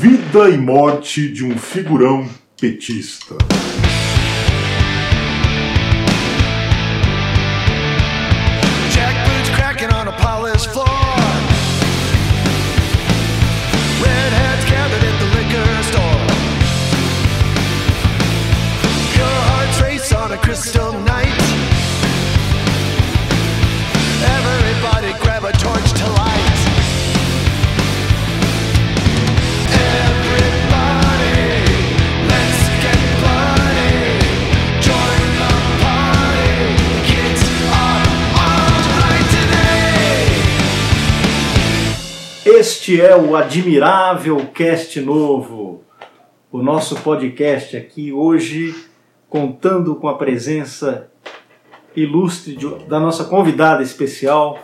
Vida e morte de um figurão petista. Jack boots cracking on a polished floor. Este é o Admirável Cast Novo, o nosso podcast aqui hoje contando com a presença ilustre de- da nossa convidada especial,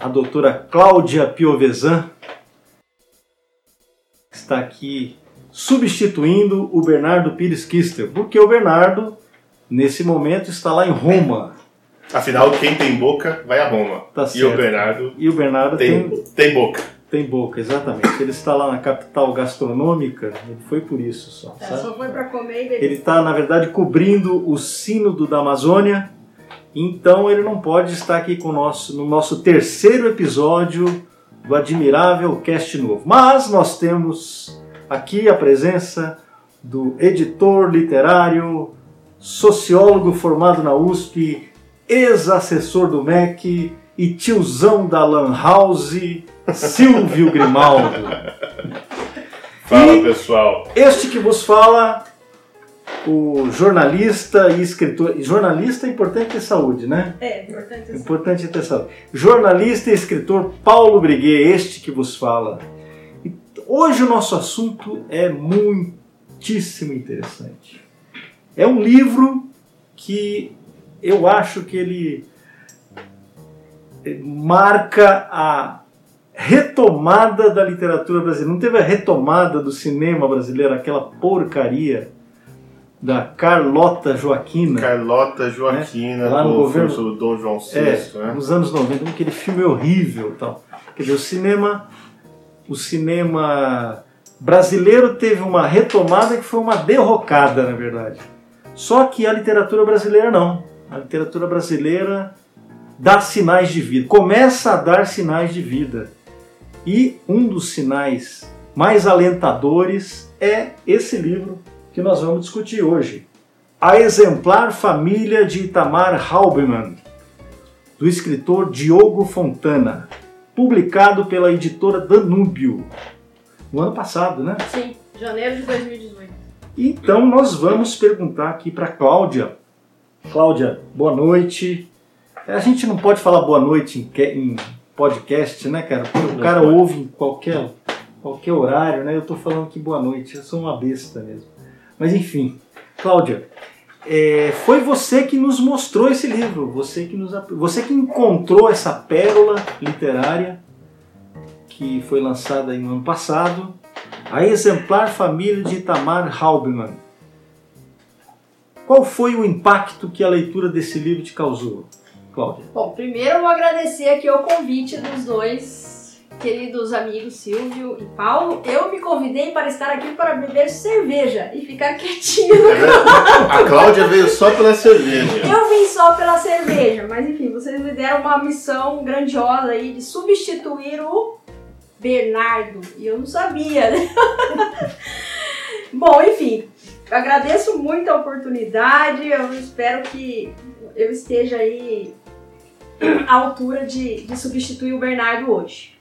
a doutora Cláudia Piovesan, está aqui substituindo o Bernardo Pires Kister, porque o Bernardo, nesse momento, está lá em Roma. Afinal, quem tem boca vai a Roma. Tá e o Bernardo E o Bernardo tem, tem, tem boca. Tem boca, exatamente. Ele está lá na capital gastronômica, ele foi por isso só. É, só foi pra comer e beber. Ele está, na verdade, cobrindo o sínodo da Amazônia, então ele não pode estar aqui com nosso, no nosso terceiro episódio do Admirável Cast Novo. Mas nós temos aqui a presença do editor literário, sociólogo formado na USP, ex-assessor do MEC e tiozão da Lan House, Silvio Grimaldo. Fala, E- pessoal. Este que vos fala, o jornalista e escritor. Jornalista é importante ter saúde, né? É, importante É assim. importante ter saúde. Jornalista e escritor Paulo Briguet, este que vos fala. E hoje o nosso assunto é muitíssimo interessante. É um livro que eu acho que ele marca a retomada da literatura brasileira. Não teve a retomada do cinema brasileiro, aquela porcaria da Carlota Joaquina. Carlota Joaquina, É, lá no do governo- filme sobre Dom João VI, É, né? nos anos 90, aquele filme horrível tal. Quer dizer, o cinema, o cinema brasileiro teve uma retomada que foi uma derrocada, na verdade. Só que a literatura brasileira não. A literatura brasileira dá sinais de vida, começa a dar sinais de vida. E um dos sinais mais alentadores é esse livro que nós vamos discutir hoje. A Exemplar Família de Itamar Halberman, do escritor Diogo Fontana, publicado pela editora Danúbio, no ano passado, né? Sim, janeiro de 2018. Então nós vamos perguntar aqui para Cláudia. Cláudia, boa noite. A gente não pode falar boa noite em podcast, né, cara? Porque o cara ouve em qualquer, qualquer horário, né? Eu tô falando aqui boa noite, eu sou uma besta mesmo. Mas enfim, Cláudia, é, foi você que nos mostrou esse livro, você que, nos, você que encontrou essa pérola literária que foi lançada no ano passado, a exemplar família de Itamar Halberman. Qual foi o impacto que a leitura desse livro te causou, Cláudia? Bom, primeiro eu vou agradecer aqui o convite dos dois queridos amigos Silvio e Paulo. Eu me convidei para estar aqui para beber cerveja e ficar quietinho. A Cláudia veio só pela cerveja. Eu vim só pela cerveja, mas enfim, vocês me deram uma missão grandiosa aí de substituir o Bernardo. E eu não sabia, né? Bom, enfim, agradeço muito a oportunidade. Eu espero que eu esteja aí à altura de, de substituir o Bernardo hoje.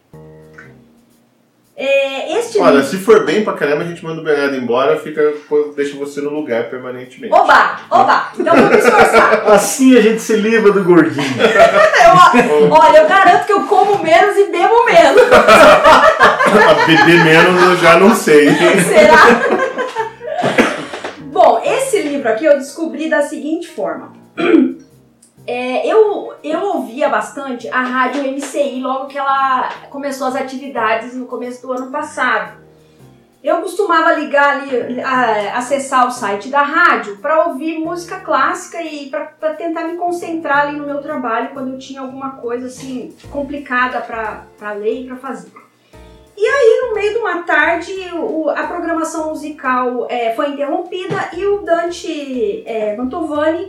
É, este Olha, livro. se for bem pra caramba, a gente manda o Bernardo embora, fica, deixa você no lugar permanentemente. Oba! Oba! Então me esforçar. Assim a gente se livra do gordinho. Eu- olha, eu garanto que eu como menos e bebo menos. Beber menos eu já não sei. Será? Bom, esse livro aqui eu descobri da seguinte forma. É, eu, eu ouvia bastante a rádio MCI logo que ela começou as atividades no começo do ano passado. Eu costumava ligar ali, a- acessar o site da rádio para ouvir música clássica e para tentar me concentrar ali no meu trabalho quando eu tinha alguma coisa assim complicada para ler e para fazer. E aí, no meio de uma tarde, o- a programação musical é, foi interrompida e o Dante é, Mantovani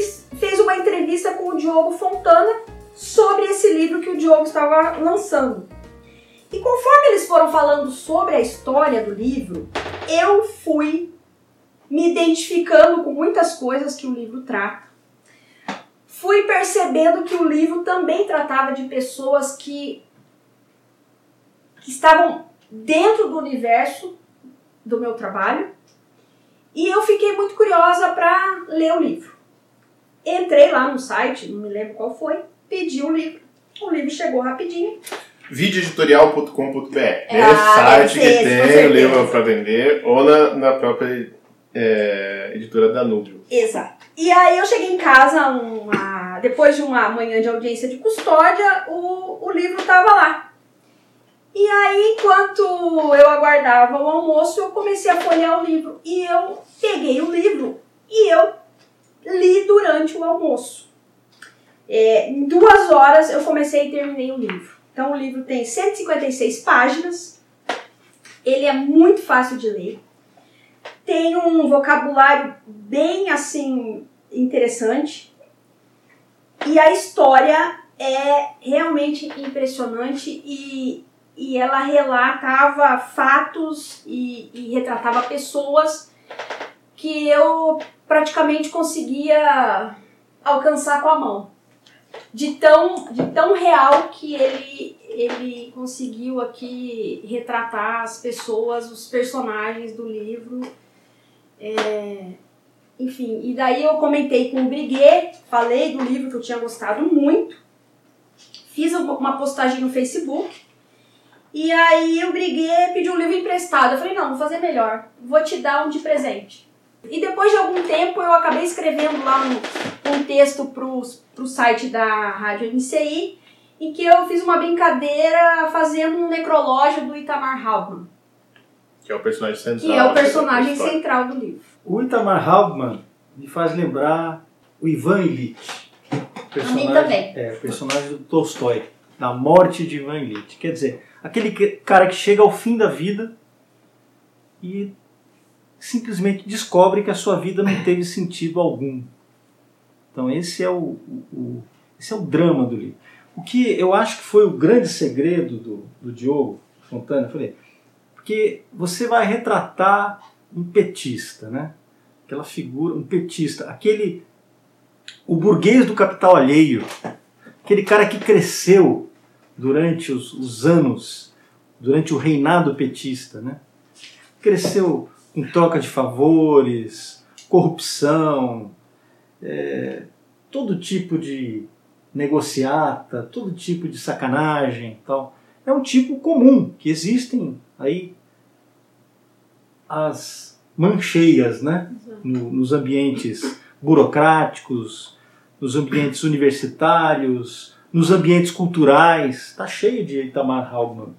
fez uma entrevista com o Diogo Fontana sobre esse livro que o Diogo estava lançando. E conforme eles foram falando sobre a história do livro, eu fui me identificando com muitas coisas que o livro trata. Fui percebendo que o livro também tratava de pessoas que, que estavam dentro do universo do meu trabalho. E eu fiquei muito curiosa para ler o livro. Entrei lá no site, não me lembro qual foi, pedi o livro. O livro chegou rapidinho. videoeditorial.com.br. É Ah, site que tem o livro para vender ou na, na própria é, editora Danúbio. Exato. E aí eu cheguei em casa, uma- depois de uma manhã de audiência de custódia, o, o livro estava lá. E aí, enquanto eu aguardava o almoço, eu comecei a folhear o livro. E eu peguei o livro e eu li durante o almoço. É, em duas horas eu comecei e terminei o livro. Então o livro tem 156 páginas. Ele é muito fácil de ler tem um vocabulário bem assim interessante e a história é realmente impressionante e, e ela relatava fatos e, e retratava pessoas que eu praticamente conseguia alcançar com a mão de tão, de tão real que ele, ele conseguiu aqui retratar as pessoas, os personagens do livro é, enfim, e daí eu comentei com o Briguet, falei do livro que eu tinha gostado muito, fiz uma postagem no Facebook, e aí o Briguet pediu um livro emprestado. Eu falei, não, vou fazer melhor, vou te dar um de presente. E depois de algum tempo eu acabei escrevendo lá um, um texto pro, pro site da Rádio MCI, em que eu fiz uma brincadeira fazendo um necrológio do Itamar Hauptmann, Que é o personagem central. que é o personagem história. central do livro. O Itamar Hauptmann me faz lembrar o Ivan Illich. Personagem, também. É, o personagem do Tolstói, da morte de Ivan Illich. Quer dizer, aquele que- cara que chega ao fim da vida e simplesmente descobre que a sua vida não teve sentido algum. Então esse é o, o- o- esse é o drama do livro. O que eu acho que foi o grande segredo do, do Diogo Fontana, falei, porque você vai retratar um petista, né? Aquela figura, um petista, aquele o burguês do capital alheio, aquele cara que cresceu durante os, os anos, durante o reinado petista, né? Cresceu com troca de favores, corrupção, é, todo tipo de negociata, todo tipo de sacanagem, tal. É um tipo comum que existem aí as mancheias, né? No- nos ambientes burocráticos, nos ambientes universitários, nos ambientes culturais. Está cheio de Itamar Hauptmann.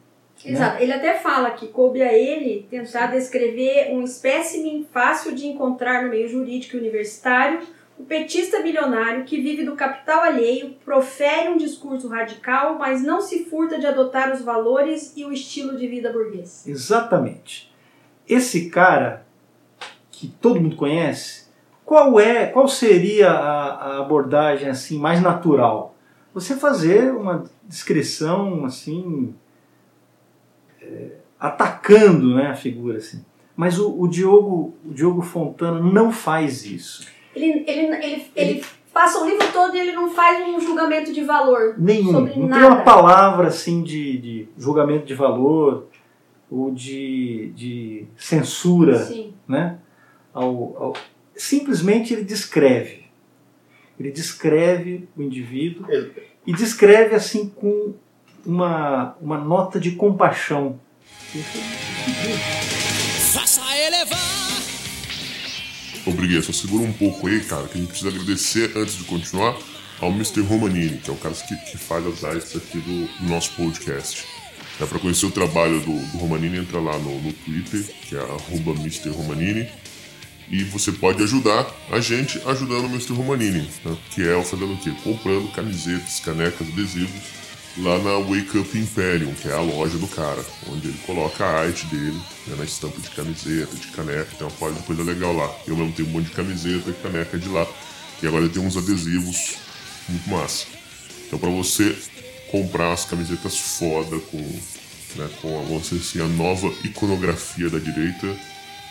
Exato. Ele até fala que coube a ele tentar descrever um espécime fácil de encontrar no meio jurídico e universitário, o petista bilionário que vive do capital alheio, profere um discurso radical, mas não se furta de adotar os valores e o estilo de vida burguês. Exatamente. Esse cara que todo mundo conhece, qual é, qual seria a, a abordagem assim mais natural? Você fazer uma descrição assim atacando, né, a figura assim. Mas o, o Diogo, o Diogo Fontana não faz isso. Ele, ele, ele, ele passa o livro todo e ele não faz um julgamento de valor. Nenhum. Sobre não nada. tem uma palavra assim de, de julgamento de valor ou de, de censura. Sim. né? Ao, ao- simplesmente ele descreve. Ele descreve o indivíduo Ele- e descreve assim com uma, uma nota de compaixão. Faça elevar. Ô, Briguet, só segura um pouco aí, cara, que a gente precisa agradecer antes de continuar ao Mr. Romanini, que é o cara que, que faz as artes aqui do, do nosso podcast. É, para conhecer o trabalho do, do Romanini, entra lá no, no Twitter, que é arroba Mr. Romanini. E você pode ajudar a gente ajudando o Mr. Romanini, né? que é fazendo o quê? Comprando camisetas, canecas, adesivos lá na Wake Up Imperium, que é a loja do cara, onde ele coloca a arte dele né, na estampa de camiseta, de caneca, tem uma coisa, coisa legal lá. Eu mesmo tenho um monte de camiseta e caneca de lá. E agora tem uns adesivos muito massa. Então para você comprar as camisetas foda com, né, com a, assim, a nova iconografia da direita,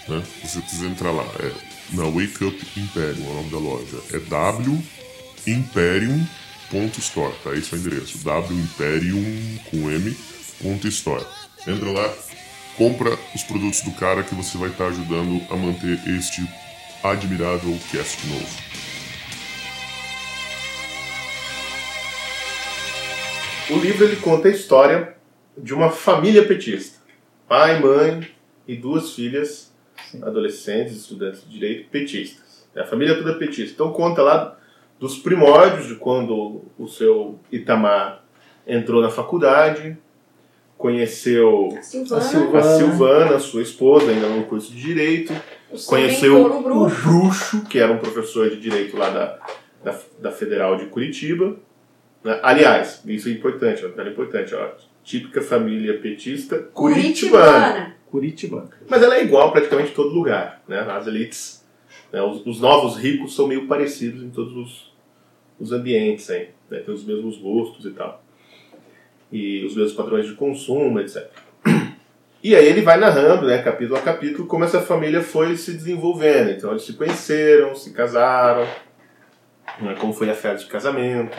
né, você precisa entrar lá. É na Wake Up Imperium, é o nome da loja. É W Imperium.store, tá? Esse é o endereço. W Imperium com M ponto store. Entra lá, compra os produtos do cara que você vai estar ajudando a manter este admirável cast novo. O livro ele conta a história de uma família petista. Pai, mãe e duas filhas, adolescentes, estudantes de direito, petistas. É a família toda petista. Então conta lá dos primórdios de quando o seu Itamar entrou na faculdade, conheceu A Silvana, A Silvana. a Silvana, sua esposa, ainda no curso de direito, conheceu o o Bruxo. Bruxo, que era um professor de direito lá da, da, da Federal de Curitiba. né? Aliás, isso é importante, ó, é importante, ó, típica família petista curitibana. Curitibana. Curitibano. Mas ela é igual praticamente em todo lugar. Né? As elites, né? os, os novos ricos são meio parecidos em todos os, os ambientes. Aí, né? Tem os mesmos gostos e tal. E os mesmos padrões de consumo, etc. E aí ele vai narrando, né, capítulo a capítulo, como essa família foi se desenvolvendo. Então eles se conheceram, se casaram, né, como foi a festa de casamento,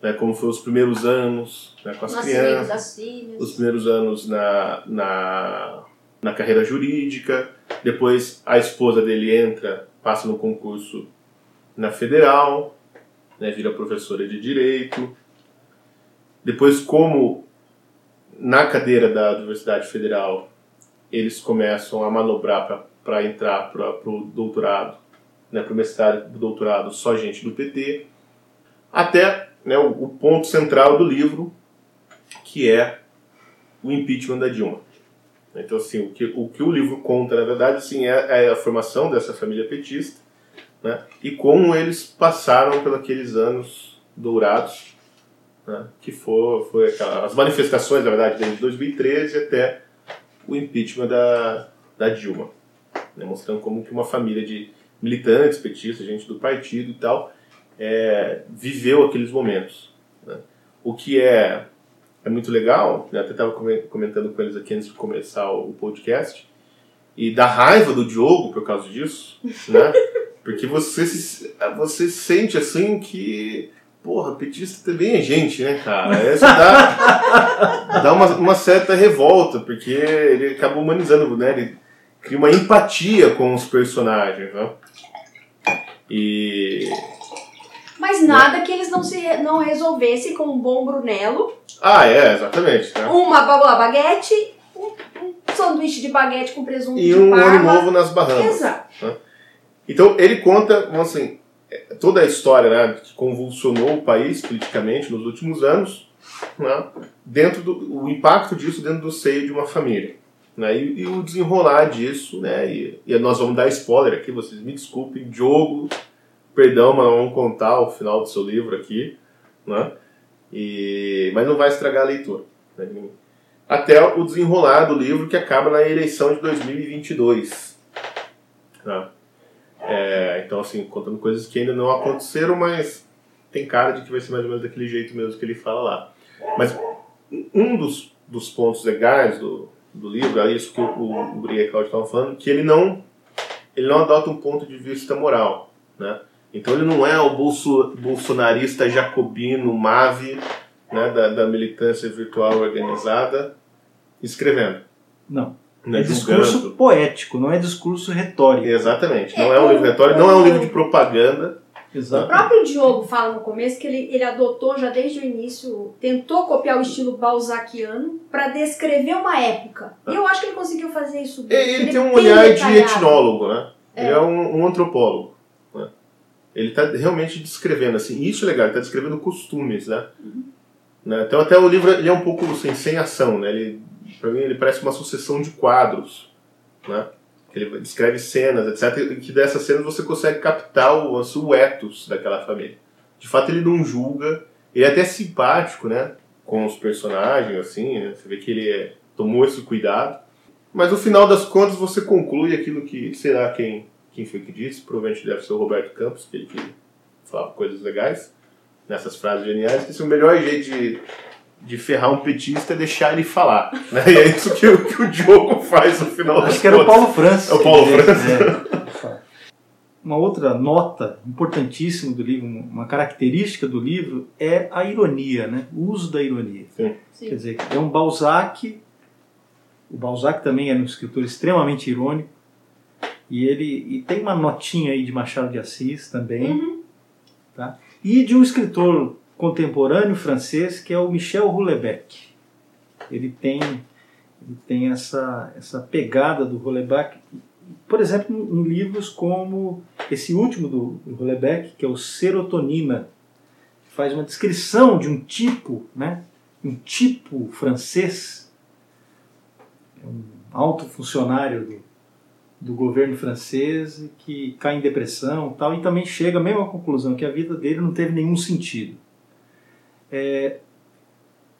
né, como foram os primeiros anos né, com as Nascimento crianças das filhas. os primeiros anos na, na, na carreira jurídica. Depois a esposa dele entra, passa no concurso na federal, né, vira professora de direito. Depois, como na cadeira da Universidade Federal eles começam a manobrar para entrar para o doutorado, né, para o mestrado e doutorado, só gente do PT, até né, o, o ponto central do livro, que é o impeachment da Dilma. Então, assim, o que o, que o livro conta, na verdade, assim, é, é a formação dessa família petista né, e como eles passaram pelos anos dourados, né, que for, foi aquela, as manifestações, na verdade, desde 2013 até o impeachment da, da Dilma, né, mostrando como que uma família de militantes petistas, gente do partido e tal, é, viveu aqueles momentos. né. O que é é muito legal, eu até estava comentando com eles aqui antes de começar o podcast, e da raiva do Diogo por causa disso, né? Porque você se, você sente assim que, porra, petista também é gente, né, cara? Isso dá, dá uma, uma certa revolta, porque ele acaba humanizando, né? Ele cria uma empatia com os personagens, né? E Mas nada que eles não, se, não resolvessem com um bom Brunello, Ah, é, exatamente. Né? uma babla baguete, um, um sanduíche de baguete com presunto E de um ano parma. novo nas Bahamas. Exato. Então ele conta, assim, é, toda a história né, que convulsionou o país politicamente nos últimos anos, né, dentro do o impacto disso dentro do seio de uma família. Né, e, e o desenrolar disso, né, e, e nós vamos dar spoiler aqui, vocês me desculpem, Diogo, perdão, mas vamos contar o final do seu livro aqui, né, e, mas não vai estragar a leitura. né, até o desenrolar do livro que acaba na eleição de 2022. Né. É, então, assim, contando coisas que ainda não aconteceram, mas tem cara de que vai ser mais ou menos daquele jeito mesmo que ele fala lá. Mas um dos, dos pontos legais do, do livro, é isso que o, o, Briga Claudio estava falando, que ele não, ele não adota um ponto de vista moral, né? Então ele não é o bolso, bolsonarista jacobino, mave, né, da, da militância virtual organizada, escrevendo. Não. Né, É discurso poético, não é discurso retórico. Exatamente. Não É, é um o- livro retórico, não é um o- livro de propaganda. O Exato. próprio Diogo fala no começo que ele, ele adotou já desde o início, tentou copiar o estilo balzaquiano para descrever uma época. E eu acho que ele conseguiu fazer isso bem. É, Ele tem é um olhar de etnólogo, né? Ele é um, um antropólogo. Ele está realmente descrevendo, assim, isso é legal, ele está descrevendo costumes, né? Né? Então até o livro ele é um pouco assim, sem ação, né? Ele, pra mim ele parece uma sucessão de quadros, né? Ele descreve cenas, etc. E que dessas cenas você consegue captar o, o ethos daquela família. De fato ele não julga, ele é até simpático, né? com os personagens, assim, né? Você vê que ele é- tomou esse cuidado. Mas no final das contas você conclui aquilo que, sei lá quem, quem foi que disse, provavelmente deve ser o Roberto Campos, que ele que falava coisas legais nessas frases geniais, que esse é o melhor jeito de, de ferrar um petista é deixar ele falar. Né? E é isso que, o- que o Diogo faz no final das Acho que era o. Paulo Francis. É o Paulo Francis. é. Uma outra nota importantíssima do livro, uma característica do livro, é a ironia, né? o uso da ironia. Quer Sim. dizer, é um Balzac, o Balzac também era um escritor extremamente irônico, e ele e tem uma notinha aí de Machado de Assis também, Uhum. tá? e de um escritor contemporâneo francês que é o Michel Houellebecq. Ele tem, ele tem essa, essa pegada do Houellebecq, por exemplo, em livros como esse último do, do Houellebecq, que é o Serotonina, que faz uma descrição de um tipo, né? um tipo francês, é um alto funcionário do, do governo francês que cai em depressão tal, e também chega à mesma conclusão, que a vida dele não teve nenhum sentido. É,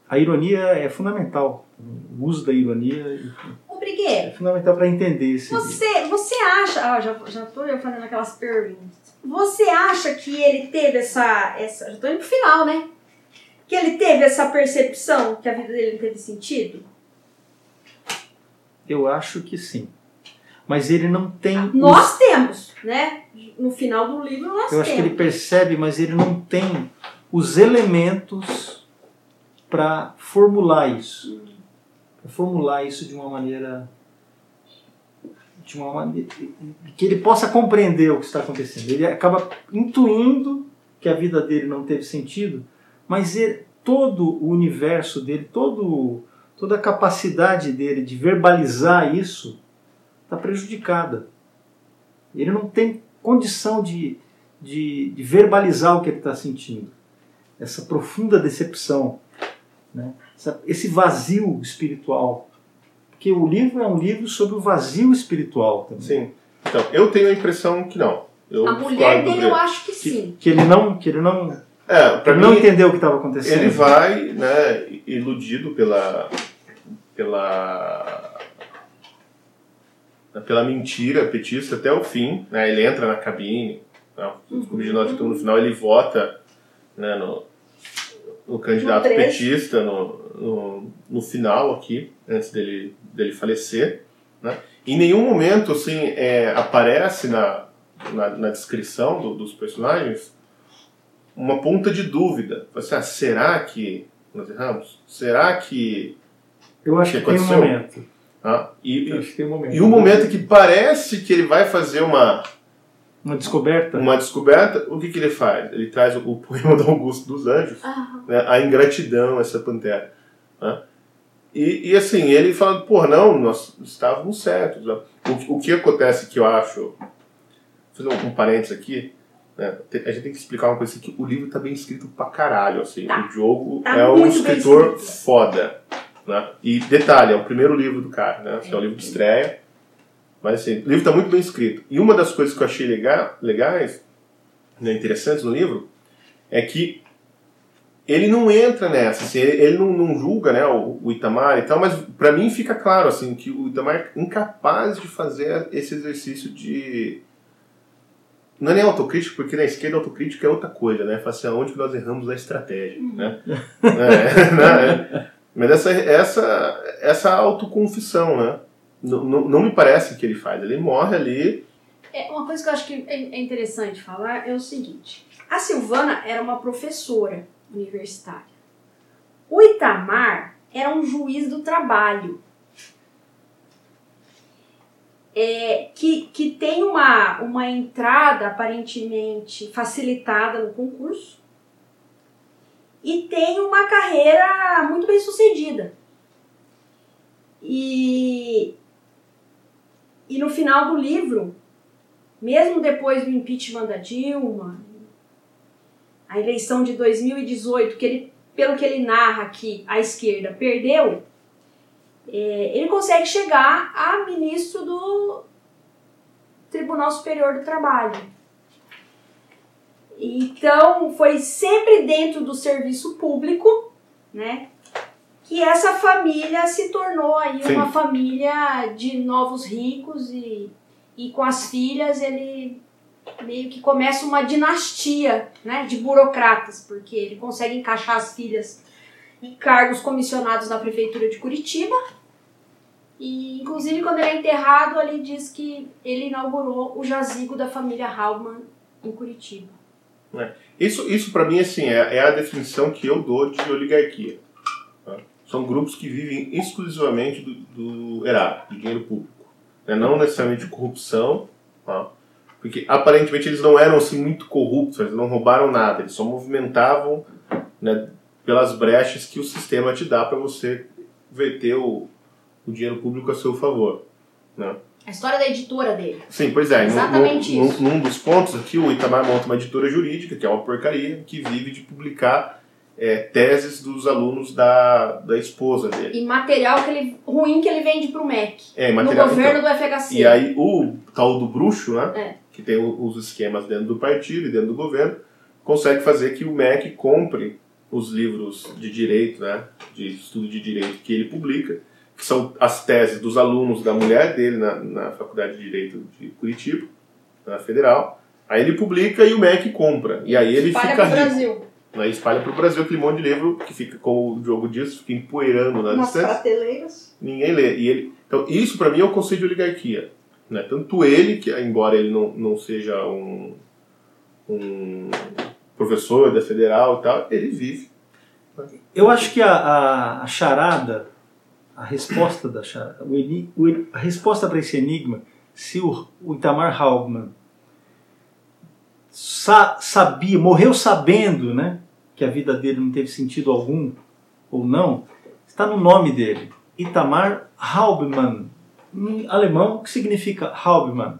a ironia é fundamental, o uso da ironia é Brigueiro, fundamental para entender livro. você, você acha. Ah, já, já tô eu fazendo aquelas perguntas. Você acha que ele teve essa. essa já tô indo pro final, né? Que ele teve essa percepção que a vida dele não teve sentido? Eu acho que sim. Mas ele não tem. os- Nós temos, né? No final do livro nós Eu acho que ele temos. percebe, mas ele não tem os elementos para formular isso. Pra formular isso de uma maneira. De uma maneira. que ele possa compreender o que está acontecendo. Ele acaba intuindo que a vida dele não teve sentido, mas ele- todo o universo dele, todo, toda a capacidade dele de verbalizar isso está prejudicada. Ele não tem condição de, de, de verbalizar o que ele está sentindo. Essa profunda decepção, né? Essa- esse vazio espiritual. Porque o livro é um livro sobre o vazio espiritual também. Sim. Então, eu tenho a impressão que não. Eu A mulher dele eu acho que sim. Que ele não, que ele não, É, ele não mim, entendeu o que estava acontecendo. ele vai, né, iludido pela pela pela mentira petista até o fim, né? Ele entra na cabine, né? os combinados no final ele vota, né, no, no candidato No petista no, no, no final aqui, antes dele dele falecer, né? Em nenhum momento assim é, aparece na, na, na descrição do- dos personagens uma ponta de dúvida. Assim, ah, será que nós erramos? Será que. Eu acho que que tem um momento. Ah, e, Eu acho que tem um momento. e um momento que parece que ele vai fazer uma, Uma descoberta. uma descoberta, o que, que ele faz? Ele traz o, o poema do Augusto dos Anjos, Ah, né, a ingratidão, essa pantera. né? E, e assim, ele fala, pô, não, nós estávamos certos. né? O, o que acontece que eu acho, vou fazer um, um parênteses aqui, né? A gente tem que explicar uma coisa aqui, que o livro tá bem escrito pra caralho, assim, Tá. o Diogo Tá é um escritor escrito. foda. Né? E detalhe, é o primeiro livro do cara, né? Assim, é o livro de estreia, mas assim, o livro tá muito bem escrito. E uma das coisas que eu achei lega- legais, né, interessantes no livro, é que ele não entra nessa, assim, ele, ele não, não julga né, o, o Itamar e tal, mas pra mim fica claro assim, que o Itamar é incapaz de fazer esse exercício de. Não é nem autocrítica, porque na esquerda autocrítica é outra coisa, né? Fala assim, aonde que nós erramos na estratégia, né? É, né? Mas essa, essa, essa autoconfissão, né? Não, não, não me parece que ele faz. Ele morre ali. É, uma coisa que eu acho que é é interessante falar é o seguinte: a Silvana era uma professora universitária. O Itamar era um juiz do trabalho. É, que, que tem uma, uma entrada aparentemente facilitada no concurso e tem uma carreira muito bem sucedida. E, e no final do livro, mesmo depois do impeachment da Dilma, a eleição de 2018, que ele, pelo que ele narra aqui, a esquerda perdeu, é, ele consegue chegar a ministro do Tribunal Superior do Trabalho. Então, foi sempre dentro do serviço público, né? E essa família se tornou aí Sim. uma família de novos ricos e, e com as filhas ele meio que começa uma dinastia né, de burocratas, porque ele consegue encaixar as filhas em cargos comissionados na prefeitura de Curitiba. E inclusive quando ele é enterrado, ali diz que ele inaugurou o jazigo da família Halman em Curitiba. Isso, isso para mim, assim, é, é a definição que eu dou de oligarquia. tá? São grupos que vivem exclusivamente do, do erário, do dinheiro público. né? Não necessariamente de corrupção, tá? porque aparentemente eles não eram assim muito corruptos, eles não roubaram nada, eles só movimentavam né, pelas brechas que o sistema te dá para você verter o, o dinheiro público a seu favor. Né? A história da editora dele. Sim, pois é. Exatamente num, isso. Num, num dos pontos aqui, o Itamar monta uma editora jurídica, que é uma porcaria, que vive de publicar é, teses dos alunos da, da esposa dele. E material que ele, ruim que ele vende pro MEC. É, No material- governo então, do FHC. E aí o tal do bruxo, né? É. Que tem os esquemas dentro do partido e dentro do governo, consegue fazer que o MEC compre os livros de direito, né? De estudo de direito que ele publica, que são as teses dos alunos da mulher dele na, na Faculdade de Direito de Curitiba, na Federal. Aí ele publica e o MEC compra. E aí ele Espalha fica rico. Brasil. Né? Espalha para o Brasil aquele monte de livro que fica, como o Diogo diz, fica empoeirando na Umas distância prateleiras. ninguém lê. E ele, então, isso para mim é o conceito de oligarquia. Né? Tanto ele, que embora ele não, não seja um, um professor da federal e tal, ele vive. Eu acho que a, a, a charada, a resposta da o o a resposta para esse enigma, se o, o Itamar Hauptmann sa- sabia, morreu sabendo, né, que a vida dele não teve sentido algum ou não, está no nome dele, Itamar Hauptmann, em alemão, o que significa Hauptmann?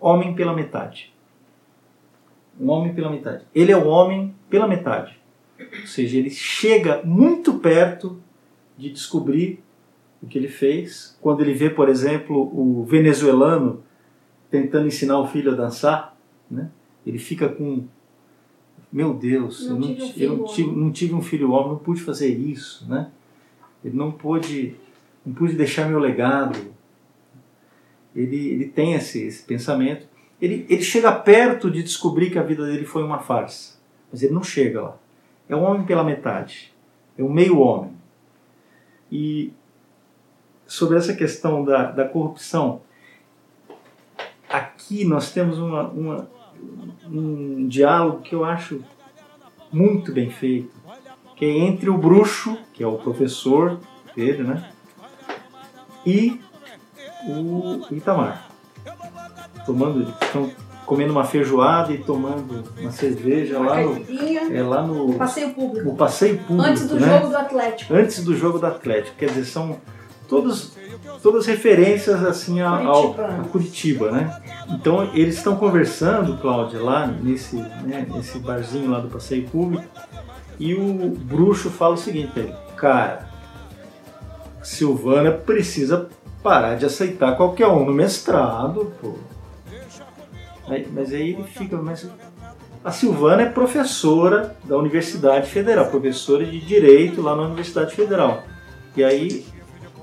Homem pela metade. Um homem pela metade. Ele é o homem pela metade. Ou seja, ele chega muito perto de descobrir o que ele fez. Quando ele vê, por exemplo, o venezuelano tentando ensinar o filho a dançar, né? ele fica com. Meu Deus, Não eu, não, tive um eu não tive, não tive um filho homem, não pude fazer isso. Né? Ele não pôde, não pude deixar meu legado. Ele, ele tem esse, esse pensamento. Ele, ele chega perto de descobrir que a vida dele foi uma farsa, mas ele não chega lá. É um homem pela metade, é um meio homem. E sobre essa questão da, da corrupção, aqui nós temos uma, uma- um diálogo que eu acho muito bem feito, que é entre o bruxo, que é o professor dele, né? E o Itamar. Tomando, estão comendo uma feijoada e tomando uma cerveja Uma lá no, é lá no, Passeio público. passeio público, Antes do né? jogo do Atlético. Antes do jogo do Atlético, quer dizer, são todos, todas referências assim a, ao, a Curitiba, né? Então eles estão conversando, Cláudia, lá nesse, né, nesse barzinho lá do passeio público, e o bruxo fala o seguinte ele, cara, Silvana precisa parar de aceitar qualquer um no mestrado, pô. Aí- mas aí ele fica, mas a Silvana é professora da Universidade Federal, professora de Direito lá na Universidade Federal. E aí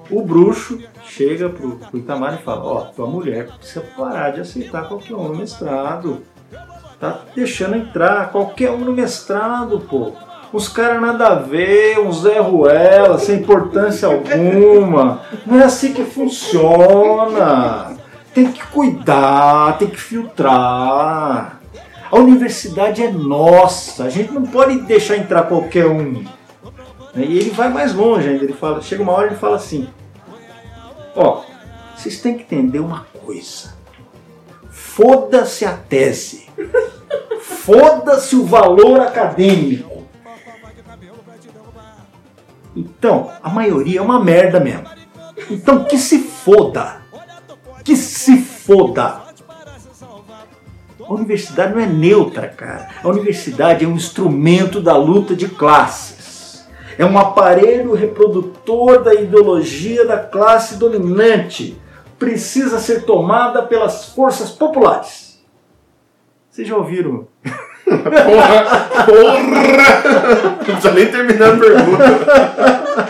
o bruxo chega pro, pro Itamar e fala, ó, tua mulher precisa parar de aceitar qualquer um no mestrado. Tá deixando entrar qualquer um no mestrado, pô. Os caras nada a ver, um Zé Ruela, sem importância alguma. Não é assim que funciona. Tem que cuidar, tem que filtrar. A universidade é nossa, a gente não pode deixar entrar qualquer um. E ele vai mais longe ainda, ele fala, chega uma hora e ele fala assim, ó, vocês têm que entender uma coisa. Foda-se a tese. Foda-se o valor acadêmico. Então, a maioria é uma merda mesmo. Então que se foda. Que se foda. A universidade não é neutra, cara. A universidade é um instrumento da luta de classes. É um aparelho reprodutor da ideologia da classe dominante. Precisa ser tomada pelas forças populares. Vocês já ouviram Porra! Porra! Não precisa nem terminar a pergunta.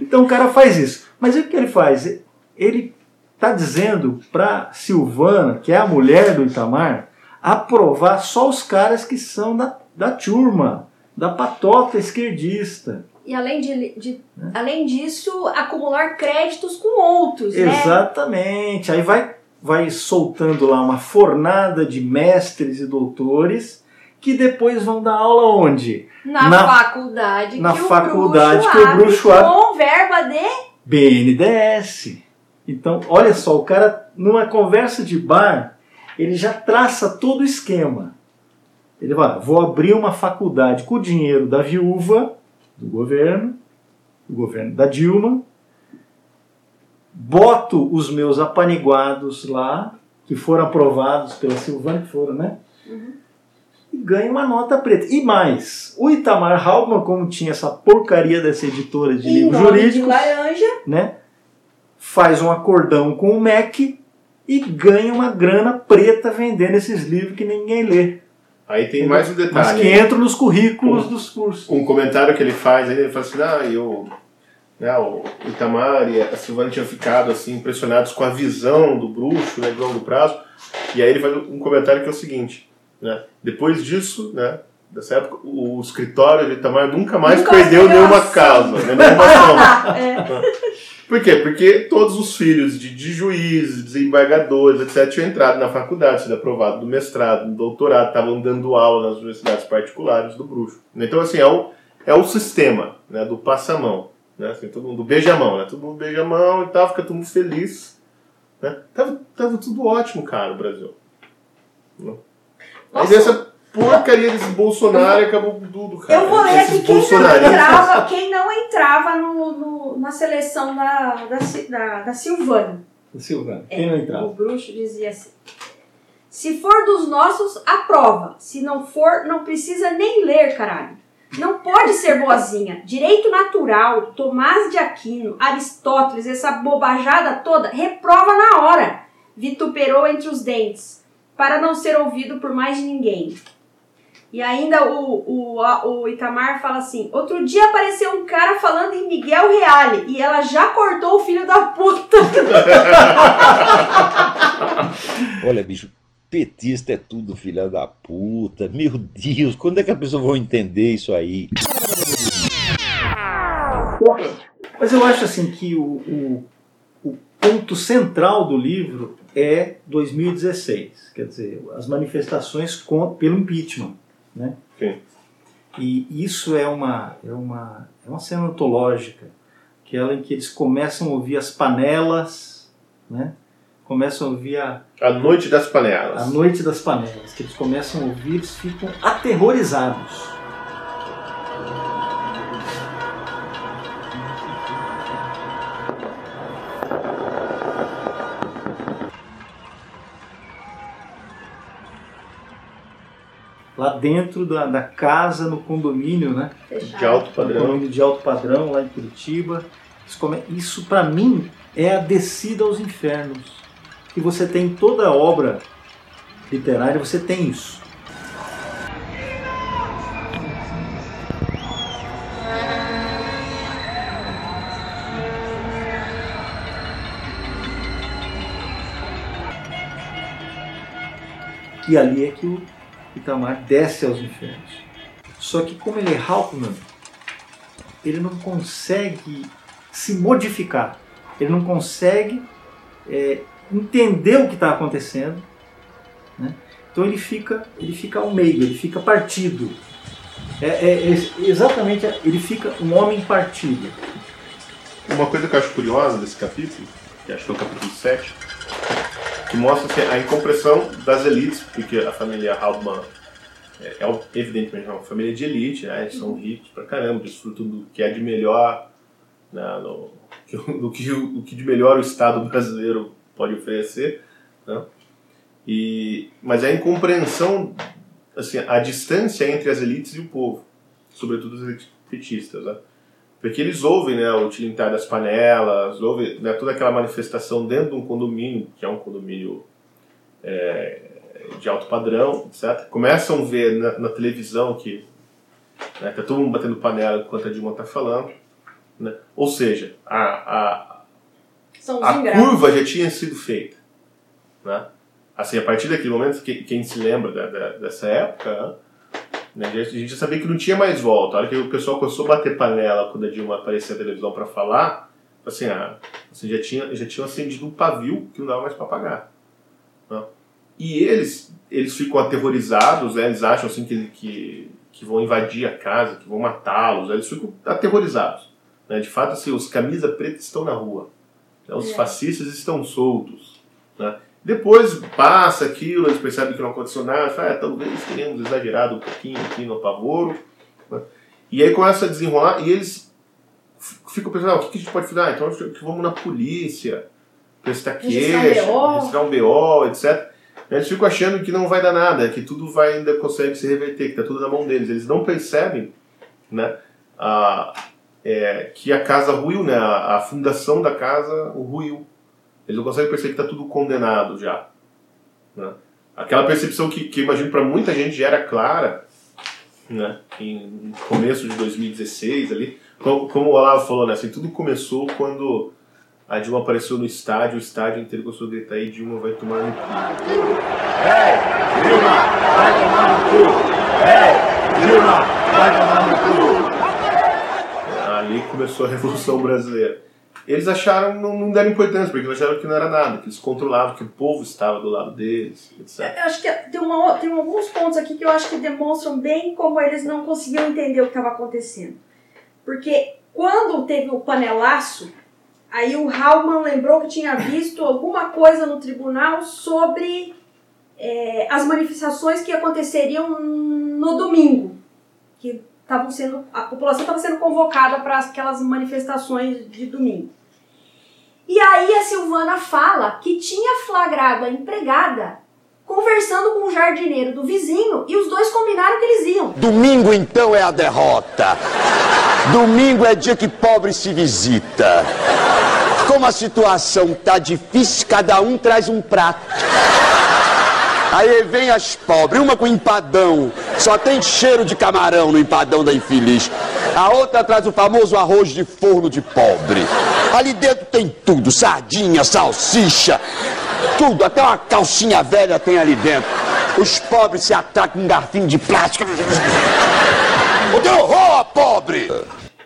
Então o cara faz isso. Mas o que ele faz? Ele está dizendo para Silvana, que é a mulher do Itamar, aprovar só os caras que são da, da turma, da patota esquerdista. E além, de, de- além disso, acumular créditos com outros, né? Exatamente. Aí vai, vai soltando lá uma fornada de mestres e doutores que depois vão dar aula onde? Na, Na- faculdade na que faculdade o que o bruxo abre com verba de... BNDES. Então, olha só, o cara, numa conversa de bar, ele já traça todo o esquema. Ele vai, vou abrir uma faculdade com o dinheiro da viúva, do governo, do governo da Dilma, boto os meus apaniguados lá, que foram aprovados pela Silvana, que foram, né? E ganho uma nota preta. E mais, o Itamar Halbman, como tinha essa porcaria dessa editora de livros nome de jurídicos, laranja. né? Faz um acordão com o MEC e ganha uma grana preta vendendo esses livros que ninguém lê. Aí tem mais um Mas detalhe. que entram nos currículos dos cursos. um comentário que ele faz, aí ele fala assim, ah, eu, né, o Itamar e a Silvana tinham ficado assim impressionados com a visão do bruxo, né, de longo prazo. E aí ele faz um comentário que é o seguinte, né, depois disso, né, dessa época, o, escritório de Itamar nunca mais Nunca perdeu nenhuma causa, né, nenhuma ação. É. Por quê? Porque todos os filhos de, de juízes, desembargadores, etc., tinham entrado na faculdade, sido aprovado do mestrado, do doutorado, estavam dando aula nas universidades particulares do bruxo. Então, assim, é o, é o sistema né, do passamão. Né, assim, todo mundo beija a mão, né? Todo mundo beija a mão e tal, fica todo mundo feliz. Né? Tava, tava tudo ótimo, cara, o Brasil. Nossa. essa porcaria desse Bolsonaro acabou tudo, cara. Eu vou ler aqui quem não entrava, quem não entrava no, no- na seleção da, da, da, da Silvana. Silvana, quem não O entrava? bruxo dizia assim: Se for dos nossos, aprova. Se não for, não precisa nem ler, caralho. Não pode ser boazinha. Direito natural, Tomás de Aquino, Aristóteles, essa bobajada toda, reprova na hora. Vituperou entre os dentes, para não ser ouvido por mais ninguém. E ainda o, o, o Itamar fala assim: outro dia apareceu um cara falando em Miguel Reale e ela já cortou o filho da puta. Olha, bicho, petista é tudo filha da puta. Meu Deus, quando é que a pessoa vai entender isso aí? Mas eu acho assim que o, o, o ponto central do livro é 2016, quer dizer, as manifestações com, pelo impeachment, né? Sim. E isso é uma é uma é uma cena antológica, aquela em que eles começam a ouvir as panelas, né? Começam a ouvir a, A noite das panelas. a noite das panelas, que eles começam a ouvir, eles ficam aterrorizados. Lá dentro da, da casa, no condomínio, né? De alto padrão. condomínio de alto padrão lá em Curitiba. Isso, para mim é a descida aos infernos. Que você tem toda a obra literária, você tem isso. E ali é que o Itamar desce aos infernos. Só que como ele é Hauptmann, ele não consegue se modificar. Ele não consegue é, entender o que está acontecendo. né? Então ele fica, ele fica ao meio, ele fica partido. É, é- é exatamente, ele fica um homem partido. Uma coisa que eu acho curiosa desse capítulo, que acho que é o capítulo 7, que mostra assim, a incompreensão das elites, porque a família Halbman é, é evidentemente uma família de elite, né? eles são ricos pra caramba, desfrutam do que é de melhor, né? no, do, que, do que de melhor o Estado brasileiro pode oferecer. Né? E, mas a incompreensão, assim, a distância entre as elites e o povo, sobretudo as elites petistas. Né? Porque eles ouvem né, o tilintar das panelas, ouvem né, toda aquela manifestação dentro de um condomínio, que é um condomínio é, de alto padrão, etc. Começam a ver na, na televisão que né, tá todo mundo batendo panela enquanto a Dilma está falando. Né? Ou seja, a, a, a curva já tinha sido feita. Né? Assim, a partir daquele momento, que- quem se lembra da- da- dessa época, né, a gente já sabia que não tinha mais volta. A hora que o pessoal começou a bater panela quando a Dilma aparecia na televisão para falar, assim, ah, assim, já, tinha, já tinham acendido um pavio que não dava mais para pagar. né? E eles, eles ficam aterrorizados, né? eles acham assim, que, que, que vão invadir a casa, que vão matá-los, eles ficam aterrorizados. Né? De fato, assim, os camisa preta estão na rua. né? Os É. fascistas estão soltos. Né? Depois passa aquilo, eles percebem que não aconteceu nada, falam, ah, talvez tenhamos exagerado um pouquinho aqui no apavoro. né? E aí começa a desenrolar e eles ficam pensando, ah, o que a gente pode fazer? Ah, então vamos na polícia, prestar queixa, BO. registrar um BO, etc. Eles ficam achando que não vai dar nada, que tudo vai ainda consegue se reverter, que está tudo na mão deles. Eles não percebem né, a, é, que a casa ruiu, né, a, a fundação da casa ruiu. Eles não conseguem perceber que está tudo condenado já. né. Aquela percepção que, que imagino para muita gente já era clara, né, em no começo de 2016 ali, como, como o Olavo falou, né, assim, tudo começou quando a Dilma apareceu no estádio, o estádio inteiro começou a gritar aí, Dilma vai tomar no cu. Ali começou a Revolução Brasileira. Eles acharam, não, não deram importância, porque eles acharam que não era nada, que eles controlavam, que o povo estava do lado deles, etc. Eu acho que tem, uma, tem alguns pontos aqui que eu acho que demonstram bem como eles não conseguiam entender o que estava acontecendo. Porque quando teve o panelaço, aí o Hallman lembrou que tinha visto alguma coisa no tribunal sobre é, as manifestações que aconteceriam no domingo. Que estavam sendo. A população estava sendo convocada para aquelas manifestações de domingo. E aí a Silvana fala que tinha flagrado a empregada conversando com o jardineiro do vizinho e os dois combinaram que eles iam. Domingo então é a derrota. Domingo é dia que pobre se visita. Como a situação tá difícil, cada um traz um prato. Aí vem as pobres, uma com empadão, só tem cheiro de camarão no empadão da infeliz. A outra traz o famoso arroz de forno de pobre. Ali dentro tem tudo, sardinha, salsicha, tudo, até uma calcinha velha tem ali dentro. Os pobres se atracam com um garfinho de plástico. O teu horror, pobre!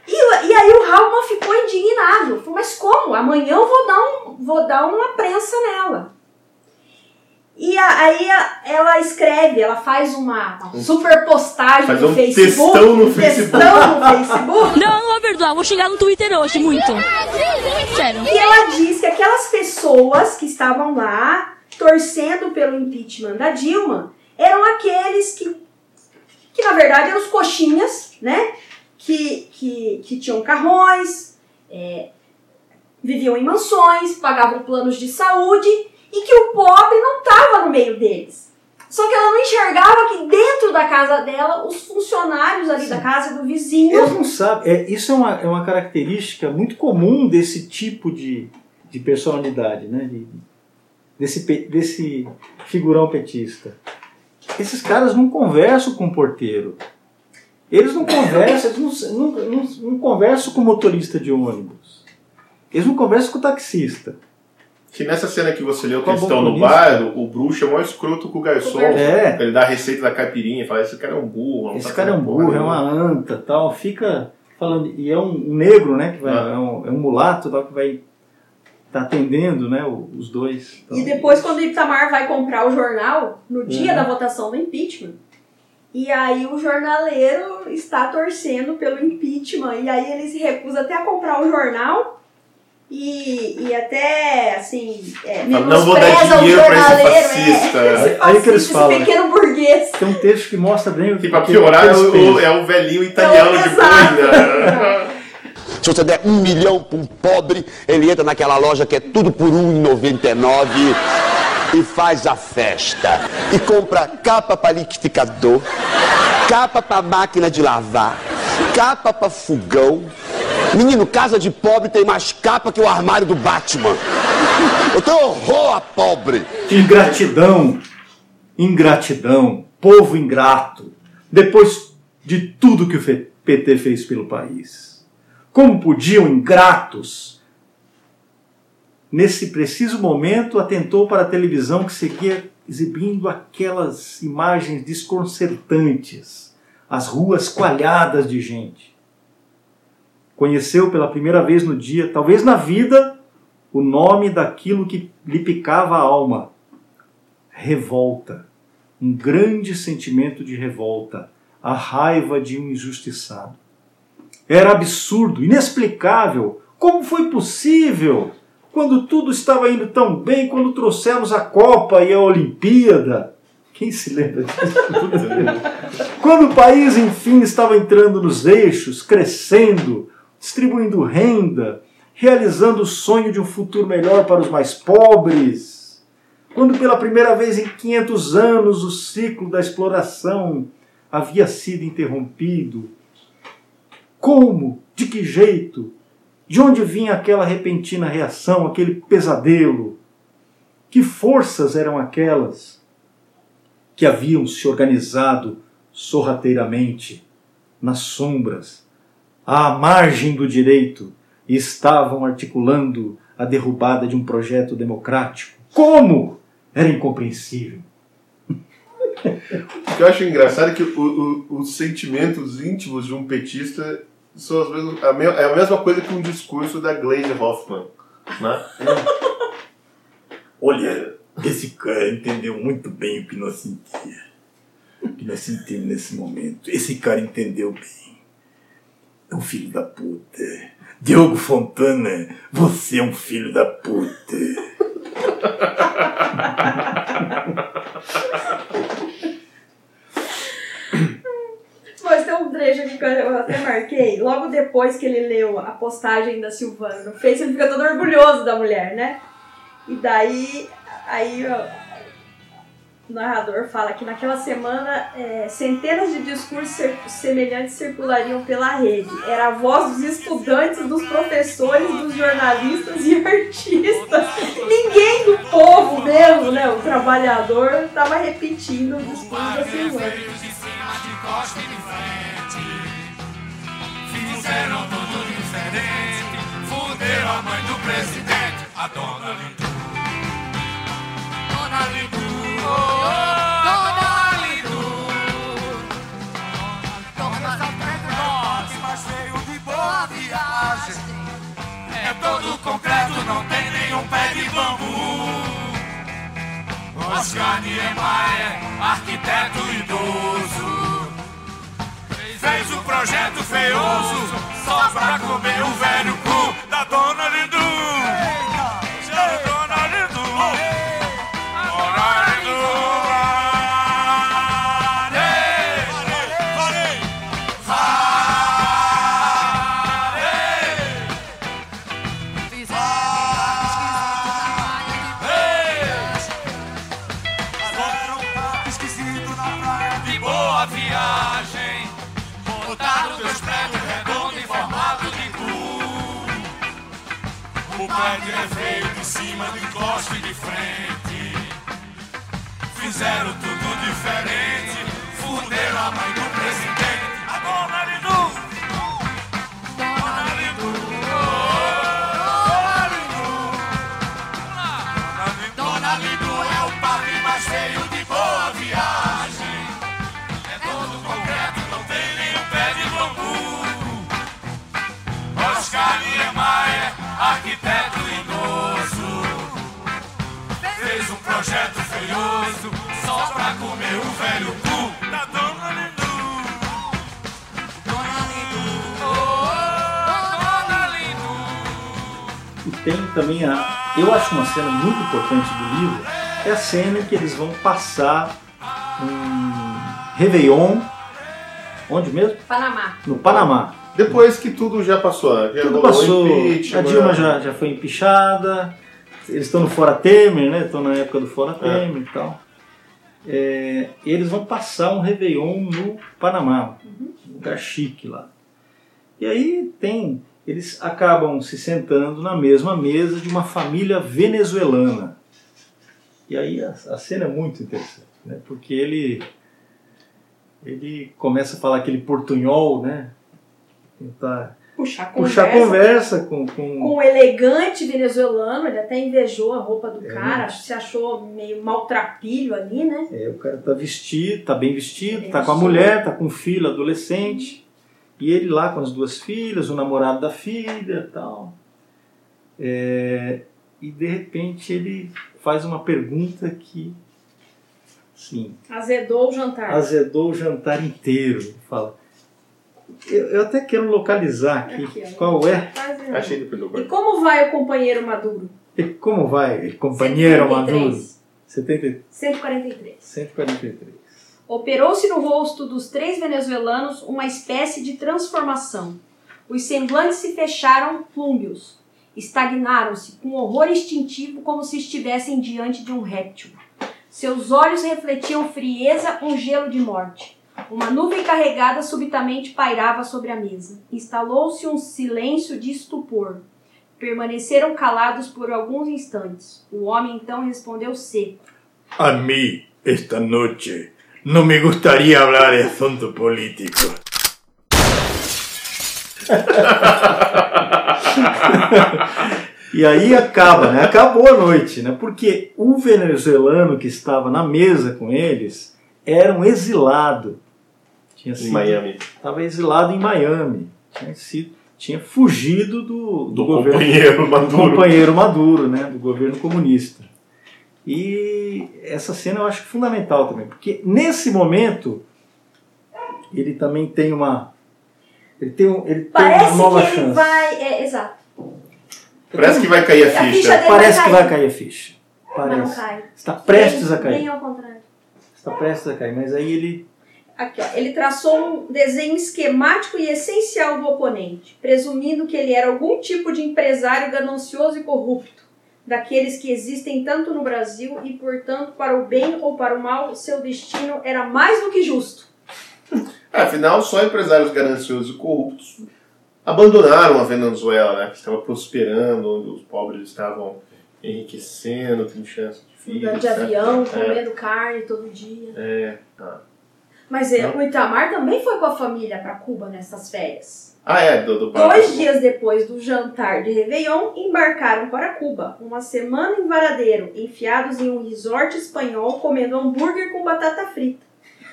E, e aí o Halman ficou indignado. Mas como? Amanhã eu vou dar, um, vou dar uma prensa nela. E a- aí a- ela escreve, ela faz uma, uma super postagem Faz no um Facebook. textão no Facebook. textão no Facebook. Não, não vou perdoar, vou xingar no Twitter hoje, muito. Sério. E ela diz que aquelas pessoas que estavam lá torcendo pelo impeachment da Dilma eram aqueles que, que na verdade eram os coxinhas, né? Que, que, que tinham carrões, é, viviam em mansões, pagavam planos de saúde e que o pobre não estava no meio deles. Só que ela não enxergava que dentro da casa dela, os funcionários ali da casa do vizinho Eles não sabem. É, isso é uma, é uma característica muito comum desse tipo de, de personalidade, né? De- desse, desse figurão petista. Esses caras não conversam com o porteiro. Eles não conversam, eles não, não, não, não conversam com o motorista de ônibus. Eles não conversam com o taxista. Que nessa cena que você leu que eles estão no bar, o bruxo é o maior escroto com o garçom. É. Ele dá a receita da caipirinha e fala: esse cara é um burro. não Esse tá cara é um fazendo porra burro, é uma nenhuma." anta tal. Fica falando. E é um negro, né? Que vai, Ah. é, um, é um mulato tal, que vai tá atendendo né, os dois. Então, E depois, quando o Itamar vai comprar o jornal, no dia Uhum. da votação do impeachment, e aí o jornaleiro está torcendo pelo impeachment, e aí ele se recusa até a comprar o jornal. E, e até, assim, é, Não vou dar dinheiro pra esse jornaleiro, fascista. É, esse Aí- aí que eles fascista, falam, esse né? pequeno burguês. Tem um texto que mostra bem o Que pra que- piorar é o, pensam. é o velhinho italiano de Exato. boina. Se você der um milhão para um pobre, ele entra naquela loja que é tudo por R$1,99 e faz a festa. E compra capa para liquidificador, capa para máquina de lavar, capa para fogão. Menino, casa de pobre tem mais capa que o armário do Batman. Eu tenho horror a pobre. Ingratidão. Ingratidão, povo ingrato, depois de tudo que o PT fez pelo país. Como podiam ingratos? Nesse preciso momento, atentou para a televisão que seguia exibindo aquelas imagens desconcertantes, as ruas coalhadas de gente. Conheceu pela primeira vez no dia, talvez na vida, o nome daquilo que lhe picava a alma: revolta. Um grande sentimento de revolta, a raiva de um injustiçado. Era absurdo, inexplicável. Como foi possível? Quando tudo estava indo tão bem, quando trouxemos a Copa e a Olimpíada. Quem se lembra disso? quando o país, enfim, estava entrando nos eixos, crescendo, distribuindo renda, realizando o sonho de um futuro melhor para os mais pobres. Quando pela primeira vez em 500 anos o ciclo da exploração havia sido interrompido. Como? De que jeito? De onde vinha aquela repentina reação, aquele pesadelo? Que forças eram aquelas que haviam se organizado sorrateiramente nas sombras, à margem do direito, e estavam articulando a derrubada de um projeto democrático? Como? Era incompreensível. O que eu acho engraçado é que o- o- os sentimentos íntimos de um petista são as mesmas, a me- é a mesma coisa que um discurso da Glaze Hoffman. Né? Olha, esse cara entendeu muito bem o que nós sentia. O que nós sentimos nesse momento. Esse cara entendeu bem. É um filho da puta. Diogo Fontana, você é um filho da puta. Mas tem um trecho aqui que eu até marquei. Logo depois que ele leu a postagem da Silvana no Face, ele fica todo orgulhoso da mulher, né? E daí, aí ó, o narrador fala que naquela semana é, centenas de discursos semelhantes circulariam pela rede. Era a voz dos estudantes, dos professores, dos jornalistas e artistas. Ninguém do povo mesmo, né? O trabalhador estava repetindo o discurso da Silvana. Fizeram tudo diferente. Fuderam a mãe do presidente, a dona Lindu. Dona Lindu. Todo concreto, não tem nenhum pé de bambu. Oscar Niemeyer, arquiteto idoso. Fez um projeto feioso só pra comer o velho cu da Dona Lindu. Tem também a. Eu acho uma cena muito importante do livro, é a cena em que eles vão passar um Réveillon. Onde mesmo? Panamá. No Panamá. Depois que tudo já passou, já Tudo rolou passou. A Dilma já, já foi empichada. Eles estão no Fora Temer, né? Estão na época do Fora Temer e tal. É, eles vão passar um Réveillon no Panamá, um lugar chique lá. E aí tem. Eles acabam se sentando na mesma mesa de uma família venezuelana. E aí a, a cena é muito interessante. né? Porque ele ele começa a falar aquele portunhol, né? Tentar Puxar puxar conversa. conversa com, com Com um elegante venezuelano, ele até invejou a roupa do É. cara, se achou meio maltrapilho ali, né? É, o cara tá vestido, tá bem vestido, Bem tá com a mulher, tá com um filho adolescente. E ele lá com as duas filhas, o namorado da filha e tal. É, e de repente ele faz uma pergunta que, sim, Azedou o jantar. azedou o jantar inteiro. Fala. Eu, eu até quero localizar aqui, Aqui, qual é. Achei do E como vai o companheiro Maduro? E como vai, companheiro Maduro? 70, 143. 143. Operou-se no rosto dos três venezuelanos uma espécie de transformação. Os semblantes se fecharam plúmbios. Estagnaram-se com horror instintivo como se estivessem diante de um réptil. Seus olhos refletiam frieza, um gelo de morte. Uma nuvem carregada subitamente pairava sobre a mesa. Instalou-se um silêncio de estupor. Permaneceram calados por alguns instantes. O homem então respondeu seco. A mí, esta noche, no me gustaría hablar de asunto político. E aí acaba, né? Acabou a noite, né? Porque o venezuelano que estava na mesa com eles era um exilado. Tinha Em sido, Miami. Estava exilado em Miami. Tinha, sido, tinha fugido do, Do governo companheiro do Maduro. companheiro Maduro, né? Do governo comunista. E essa cena eu acho fundamental também, porque nesse momento ele também tem uma ele tem, um, ele tem Parece uma nova que ele chance. vai. É, exato. Parece que vai cair a A ficha ficha. dele Parece vai que vai cair a ficha. Mas não Parece. cai. Está prestes a cair. Bem ao contrário. Está prestes a cair, mas aí ele. Aqui, ó. Ele traçou um desenho esquemático e essencial do oponente, presumindo que ele era algum tipo de empresário ganancioso e corrupto, daqueles que existem tanto no Brasil e, portanto, para o bem ou para o mal, seu destino era mais do que justo. Afinal, só empresários gananciosos e corruptos abandonaram a Venezuela, né? Que estava prosperando, onde os pobres estavam enriquecendo, trinchando de Andando filhos. de avião, comendo carne todo dia. É, tá. Mas Não. o Itamar também foi com a família para Cuba nessas férias. Ah, é, do, do Dois dias depois do jantar de Réveillon, embarcaram para Cuba. Uma semana em Varadeiro, enfiados em um resort espanhol, comendo hambúrguer com batata frita.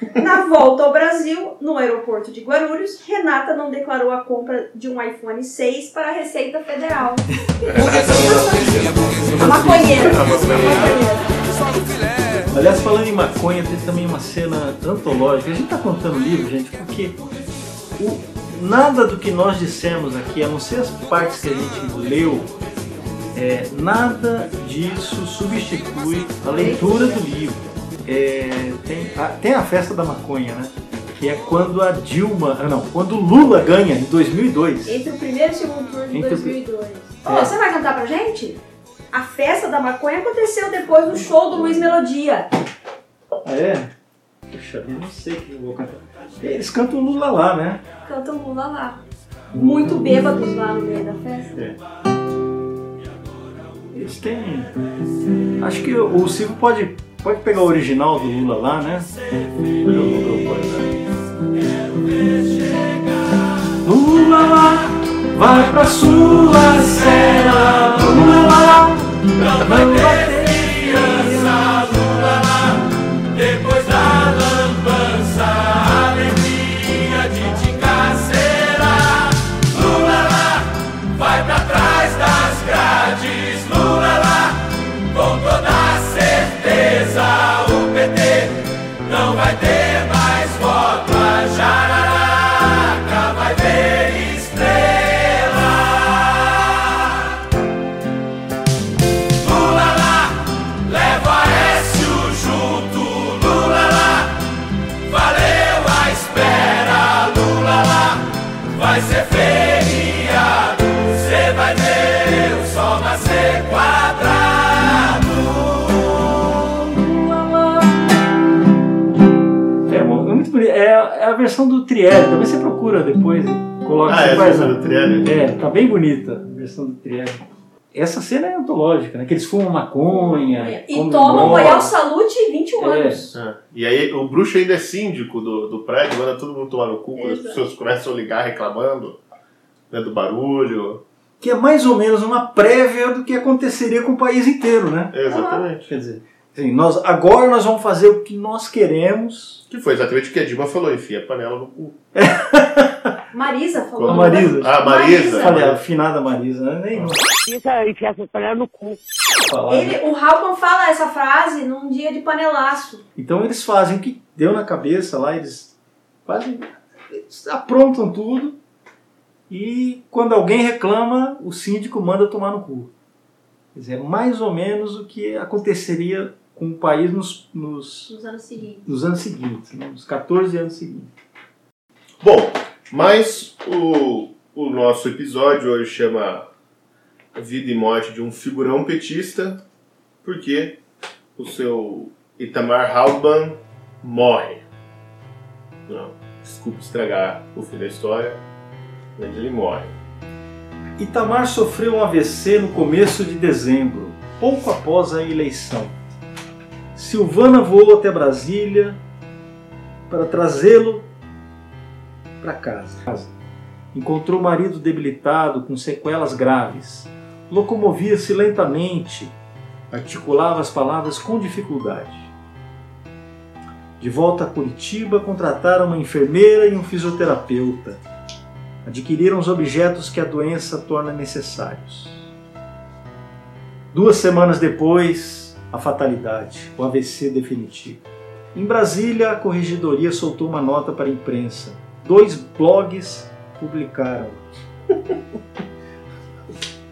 Na volta ao Brasil, no aeroporto de Guarulhos, Renata não declarou a compra de um iPhone 6 para a Receita Federal. A maconheira. A maconheira. Aliás, falando em maconha, tem também uma cena antológica. A gente está contando o livro, gente, porque o- nada do que nós dissemos aqui, a não ser as partes que a gente leu, é, nada disso substitui a leitura do livro. É, tem, a, tem a festa da maconha, né? Que é quando a Dilma. ah, Não, quando o Lula ganha em 2002. Entre o primeiro e o segundo turno de Entre o- 2002. Ô, É. você vai cantar pra gente? A festa da maconha aconteceu depois do show do Luiz Melodia. Ah, é? Puxa vida, não sei o que eu vou cantar. Eles cantam o Lula lá, né? Cantam Lula lá. Muito bêbados lá no meio da festa. É. Eles têm. Acho que o Silvio pode, pode pegar o original do Lula lá, né? Lula, pode? Lula lá, vai pra sua cela. Lula lá, não vai ter não do Trielli. Talvez você procura depois e coloca. Ah, você é a faz versão do Trielli? É, tá bem bonita a versão do Trielli. essa cena é antológica, né? Que eles fumam maconha. E tomam. Royal Salute 21 É. anos. É. E aí o bruxo ainda é síndico do, do prédio, manda todo mundo tomar no cu as pessoas começam a ligar reclamando né, do barulho. Que é mais ou menos uma prévia do que aconteceria com o país inteiro, né? Exatamente. Quer dizer, assim, nós, agora nós vamos fazer o que nós queremos. Que foi exatamente o que a Dilma falou, enfia a panela no cu. Marisa falou. A Marisa. Ah, Marisa. Falei, a afinada Marisa, né? Nem Isso essa panela no cu. né? Ele, o Halcon fala essa frase num dia de panelaço. Então eles fazem o que deu na cabeça lá, eles fazem, eles aprontam tudo e quando alguém reclama, o síndico manda tomar no cu. Quer dizer, é mais ou menos o que aconteceria com o país nos, nos, Nos anos seguintes. nos anos seguintes, né? nos 14 anos seguintes. Bom, mas o, o nosso episódio hoje chama Vida e Morte de um Figurão Petista, porque o seu Itamar Halban morre. Não, desculpe estragar o fim da história, mas ele morre. Itamar sofreu um AVC no começo de dezembro, pouco após a eleição. Silvana voou até Brasília para trazê-lo para casa. Encontrou o marido debilitado com sequelas graves. Locomovia-se lentamente, articulava as palavras com dificuldade. De volta a Curitiba, contrataram uma enfermeira e um fisioterapeuta adquiriram os objetos que a doença torna necessários. Duas semanas depois, a fatalidade, o AVC definitivo. Em Brasília, a corregedoria soltou uma nota para a imprensa. Dois blogs publicaram.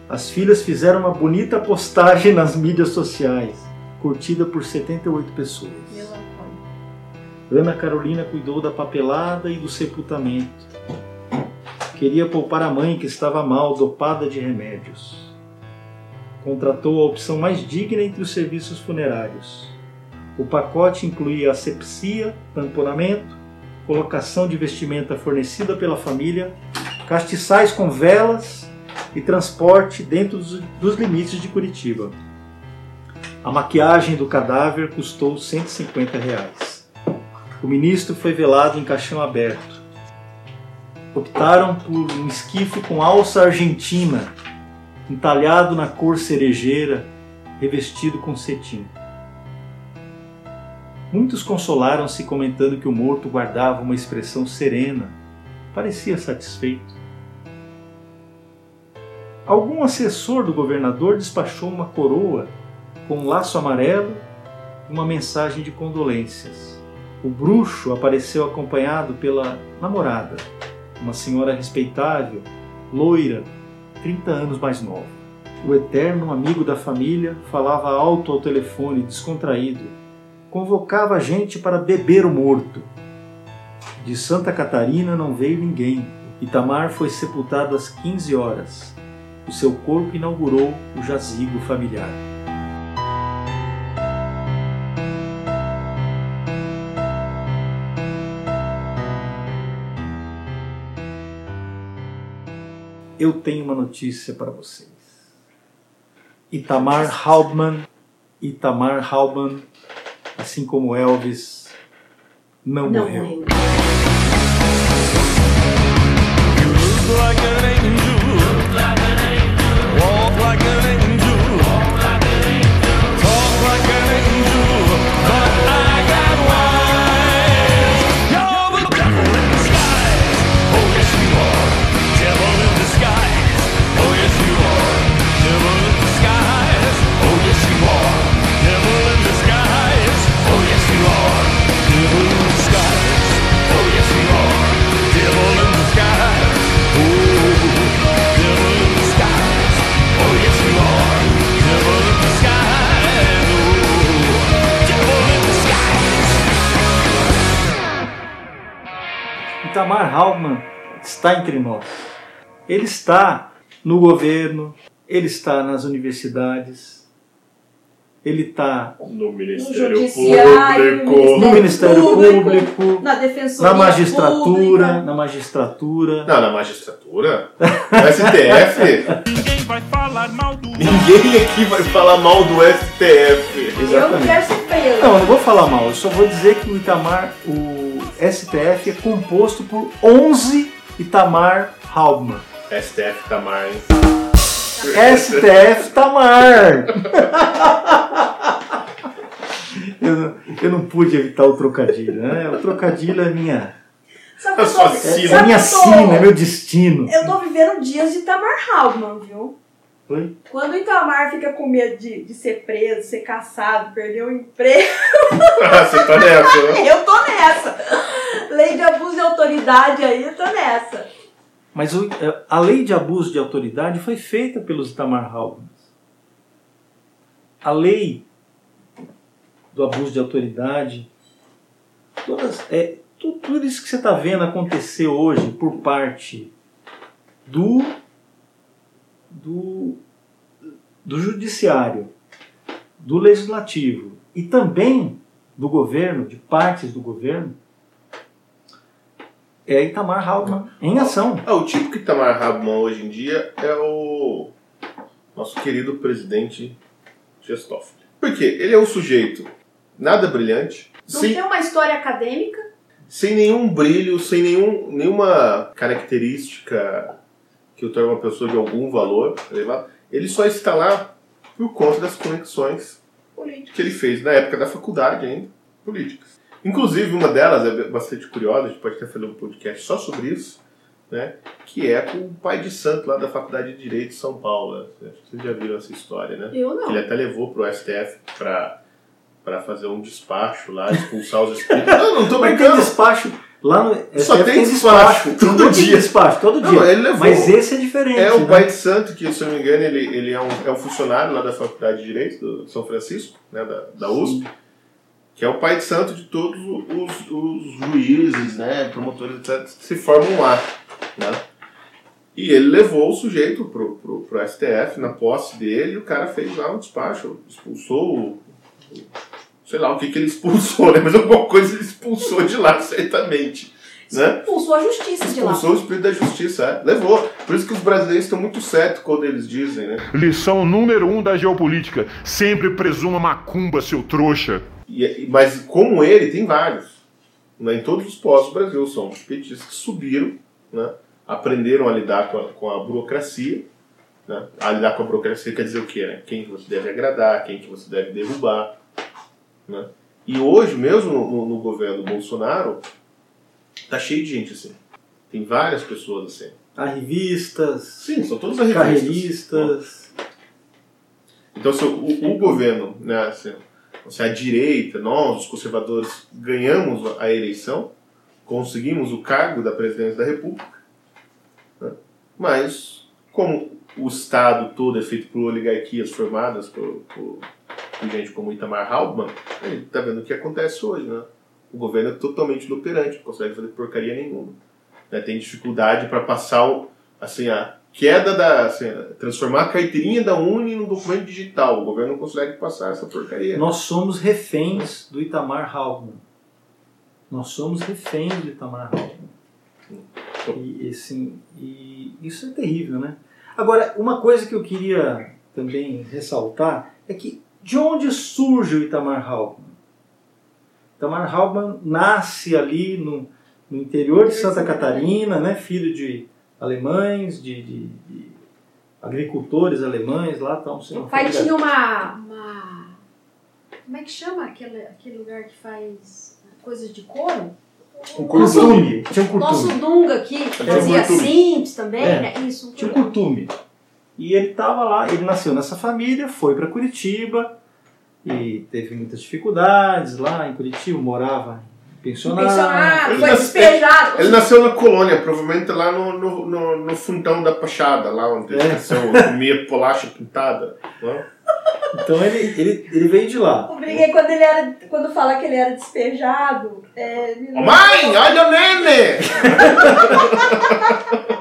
As filhas fizeram uma bonita postagem nas mídias sociais, curtida por 78 pessoas. Ana Carolina cuidou da papelada e do sepultamento. Queria poupar a mãe que estava mal, dopada de remédios. Contratou a opção mais digna entre os serviços funerários. O pacote incluía asepsia, tamponamento, colocação de vestimenta fornecida pela família, castiçais com velas e transporte dentro dos, limites de Curitiba. A maquiagem do cadáver custou 150 reais. O ministro foi velado em caixão aberto optaram por um esquife com alça argentina, entalhado na cor cerejeira, revestido com cetim. Muitos consolaram-se comentando que o morto guardava uma expressão serena, parecia satisfeito. Algum assessor do governador despachou uma coroa com um laço amarelo e uma mensagem de condolências. O bruxo apareceu acompanhado pela namorada, uma senhora respeitável, loira, 30 anos mais nova. O eterno amigo da família falava alto ao telefone, descontraído. Convocava a gente para beber o morto. De Santa Catarina não veio ninguém. Itamar foi sepultado às 15 horas. O seu corpo inaugurou o jazigo familiar. Eu tenho uma notícia para vocês. Itamar Halbman, Itamar Halbman, assim como Elvis, não, Não morreu. morreu. Itamar Halbman está entre nós. Ele está no governo, ele está nas universidades, ele está No No Ministério Judiciário, Público. no Ministério Público, na Defensoria na magistratura, Pública. na magistratura. Não, na magistratura? No STF? Ninguém vai falar mal do Ninguém aqui vai falar mal do STF. Eu não quero ser preso. Não, eu não vou falar mal, eu só vou dizer que o Itamar, o STF é composto por 11 Itamar Hauptmann. STF Tamar, hein? STF Tamar! eu, não- eu não pude evitar o trocadilho, né? O trocadilho é minha, Sabe que eu tô, sua é, é minha sina, é meu destino. Eu tô vivendo dias de Itamar Halman, viu? Oi? Quando o Itamar fica com medo de, de ser preso, ser caçado, perder o emprego, Ah, você tá nessa, né? eu tô nessa. Lei de abuso de autoridade aí, eu tô nessa. Mas o- é, a lei de abuso de autoridade foi feita pelos Itamar Hauptmann. A lei do abuso de autoridade, todas, é, tu- tudo isso que você está vendo acontecer hoje por parte do, do, do judiciário, do legislativo e também do governo, de partes do governo, é Itamar Hauptmann em ação. Ah, o tipo que Itamar Habman hoje em dia é o nosso querido presidente Gestófoli. Por quê? Ele é um sujeito nada brilhante, Não sem, tem uma história acadêmica? sem nenhum brilho, sem nenhum, nenhuma característica que o torne uma pessoa de algum valor elevado. Ele só está lá por conta das conexões políticas que ele fez na época da faculdade ainda, políticas. Inclusive, uma delas é bastante curiosa, a gente pode até fazer um podcast só sobre isso, né? que é com o pai de santo lá da Faculdade de Direito de São Paulo. Acho que Vocês já viram essa história, né? Eu não. Que ele até levou pro STF para para fazer um despacho lá, expulsar os espíritos. Não, não tô brincando. despacho. Lá no Só STF tem despacho, todo Não tem dia. despacho, todo Não, dia. ele levou. Mas esse é diferente. É o né? pai de santo, que se eu não me engano, ele, ele é, um, é um funcionário lá da Faculdade de Direito do São Francisco, né, da, da USP, que é o pai de santo de todos os, os juízes, né, promotores, etc., que se formam lá. Né? E ele levou o sujeito pro, pro, pro STF, na posse dele, e o cara fez lá um despacho, expulsou o. Sei lá o que, que ele expulsou, né? Mas alguma coisa ele expulsou de lá, certamente. Né? Expulsou a justiça de lá. Expulsou o espírito da justiça, é. Levou. Por isso que os brasileiros estão muito certos quando eles dizem, né? Lição número um da geopolítica: sempre presuma macumba, seu trouxa. E- mas como ele, tem vários. Né? Em todos os postos do Brasil são petistas que subiram, né? aprenderam a lidar com a, com a burocracia. Né? A lidar com a burocracia quer dizer o quê? Né? Quem que você deve agradar, quem que você deve derrubar. Né? E hoje, mesmo no, no- no governo Bolsonaro, tá cheio de gente assim. Tem várias pessoas assim. Arrivistas, Sim, são todos arrivistas. carreiristas. Então, se o, o- o governo, né, assim, se a direita, nós, os conservadores, ganhamos a eleição, conseguimos o cargo da presidência da República, né, mas como o Estado todo é feito por oligarquias formadas por, por gente como Itamar Hauptmann, a gente está vendo o que acontece hoje. Né? O governo é totalmente inoperante, não consegue fazer porcaria nenhuma. né, Tem dificuldade para passar o, assim, a queda da. Assim, transformar a carteirinha da Uni num documento digital. O governo não consegue passar essa porcaria. Nós somos reféns do Itamar Hauptmann. Nós somos reféns do Itamar Hauptmann. E, assim, e isso é terrível, né? Agora, uma coisa que eu queria também ressaltar é que de onde surge o Itamar Hauptmann? Itamar Hauptmann nasce ali no, no interior de Santa Catarina, né? filho de alemães, de, de- de agricultores alemães lá. Então, O pai tinha uma, uma. Como é que chama aquele, aquele lugar que faz coisas de couro? um curtume. Tinha um Nosso curtume. Dunga aqui, que um fazia simples também, É. né? Isso. um Tinha um curtume. E ele estava lá, ele nasceu nessa família, foi para Curitiba e teve muitas dificuldades lá em Curitiba, morava. Pensionado, Ele foi nasce- despejado. Ele nasceu na colônia, provavelmente lá no, no, no, no fundão da Pachada, lá onde ele É. nasceu, comia bolacha pintada. Né? Então ele, ele, ele veio de lá. Eu briguei quando ele era. Quando fala que ele era despejado. É, Ô, Mãe, olha o nene!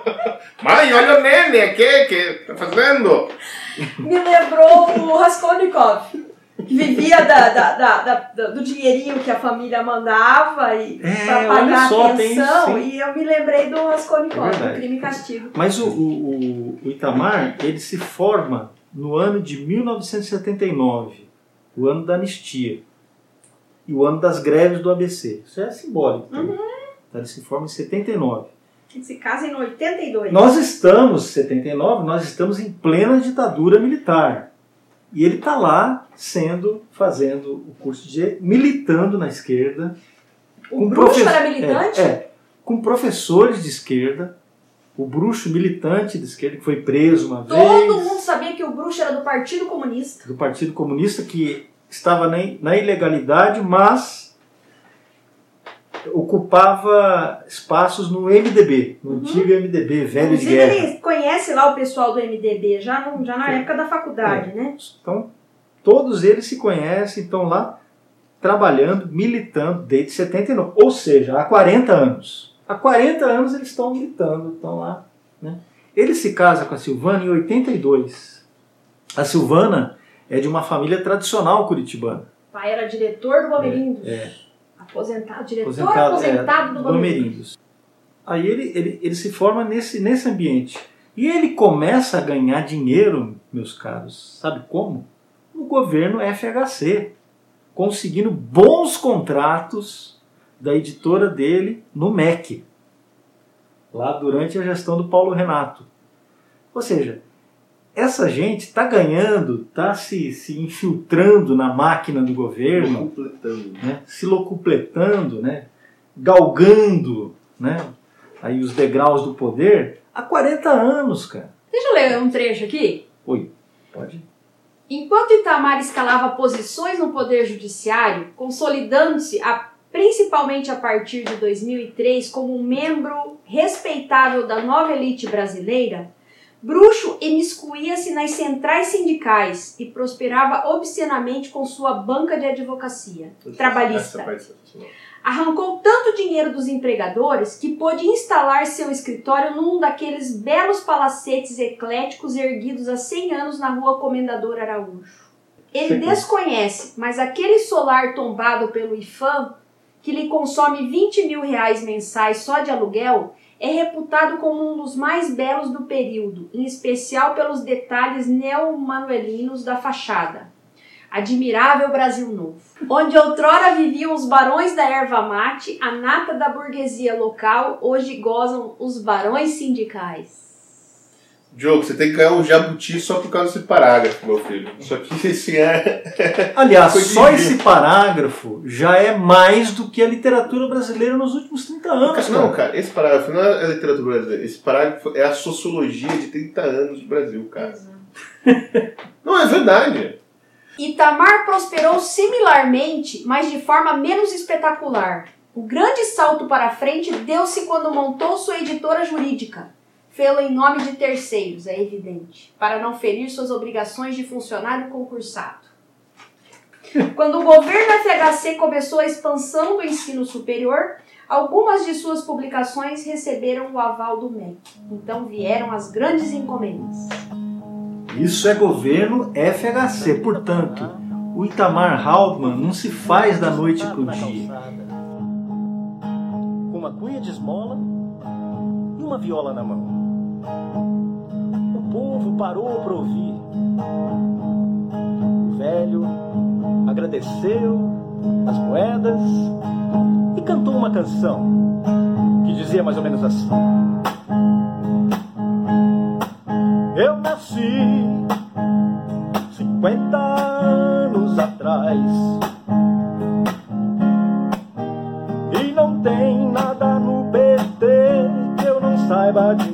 Mãe, olha o nene aqui, que tá fazendo? me lembrou o Raskolnikov, que vivia da, da, da- do dinheirinho que a família mandava e É, olha pagar só, a pensão. e eu me lembrei do É Raskolnikov, do verdade. Crime e Castigo. Mas o, o, o- o Itamar, ele se forma no ano de 1979, o ano da anistia, e o ano das greves do ABC. Isso é simbólico. tá? Uhum. Então, ele se forma em 79. Que se casa em 82. Nós estamos, 79, nós estamos em plena ditadura militar. E ele está lá sendo, fazendo o curso de militando na esquerda. O bruxo era militante? É, é, com professores de esquerda. O bruxo militante de esquerda, que foi preso uma Todo vez mundo sabia que o bruxo era do Partido Comunista. do Partido Comunista, que estava na, na ilegalidade, mas ocupava espaços no MDB, no antigo MDB, velho de Inclusive, guerra. ele conhece lá o pessoal do MDB, já, no- já na É. época da faculdade, né? Então, todos eles se conhecem, estão lá trabalhando, militando desde 79, ou seja, há 40 anos. Há 40 anos eles estão militando, estão lá. Né? Ele se casa com a Silvana em 82. A Silvana é de uma família tradicional curitibana. O pai era diretor do Bomerindos. É. Aposentado, diretor aposentado, aposentado, é, do. Bomerindos. Aí ele, ele, ele se forma nesse, nesse ambiente. E ele começa a ganhar dinheiro, meus caros, sabe como? No governo FHC, conseguindo bons contratos da editora dele no MEC, lá durante a gestão do Paulo Renato. Ou seja, essa gente está ganhando, está se, se infiltrando na máquina do governo Completando. né, se locupletando, né, galgando né, aí os degraus do poder há 40 anos, cara. Deixa eu ler um trecho aqui. Oi, pode? Enquanto Itamar escalava posições no Poder Judiciário, consolidando-se a- principalmente a partir de 2003 como um membro respeitável da nova elite brasileira, Bruxo imiscuía-se nas centrais sindicais e prosperava obscenamente com sua banca de advocacia trabalhista. Parte é sensacional. Arrancou tanto dinheiro dos empregadores que pôde instalar seu escritório num daqueles belos palacetes ecléticos erguidos há 100 anos na rua Comendador Araújo. Ele Sim. desconhece, mas aquele solar tombado pelo IFAM, que lhe consome 20 mil reais mensais só de aluguel, é reputado como um dos mais belos do período, em especial pelos detalhes neomanuelinos da fachada. Admirável Brasil Novo. Onde outrora viviam os barões da erva mate, a nata da burguesia local, hoje gozam os barões sindicais. Diogo, você tem que ganhar um jabuti só por causa desse parágrafo, meu filho. Isso aqui, esse é. Aliás, só esse parágrafo já é mais do que a literatura brasileira nos últimos 30 anos. Não, cara. cara, esse parágrafo não é a literatura brasileira. Esse parágrafo é a sociologia de 30 anos do Brasil, cara. Não, é verdade. Itamar prosperou similarmente, mas de forma menos espetacular. O grande salto para a frente deu-se quando montou sua editora jurídica. Fê-lo em nome de terceiros, é evidente, para não ferir suas obrigações de funcionário concursado. Quando o governo FHC começou a expansão do ensino superior, algumas de suas publicações receberam o aval do MEC. Então vieram as grandes encomendas. Isso é governo FHC. Portanto, o Itamar Hauptmann não se faz da noite pro dia. com uma cuia de esmola e uma viola na mão. Parou para ouvir. O velho agradeceu as moedas e cantou uma canção que dizia mais ou menos assim: Eu nasci 50 anos atrás. E não tem nada no PT que eu não saiba demais.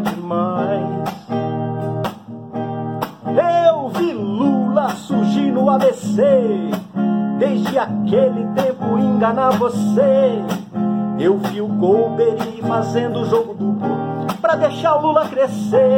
Demais. Eu vi Lula surgir no ABC. Desde aquele tempo enganar você. Eu vi o Golbery fazendo o jogo duplo pra deixar o Lula crescer.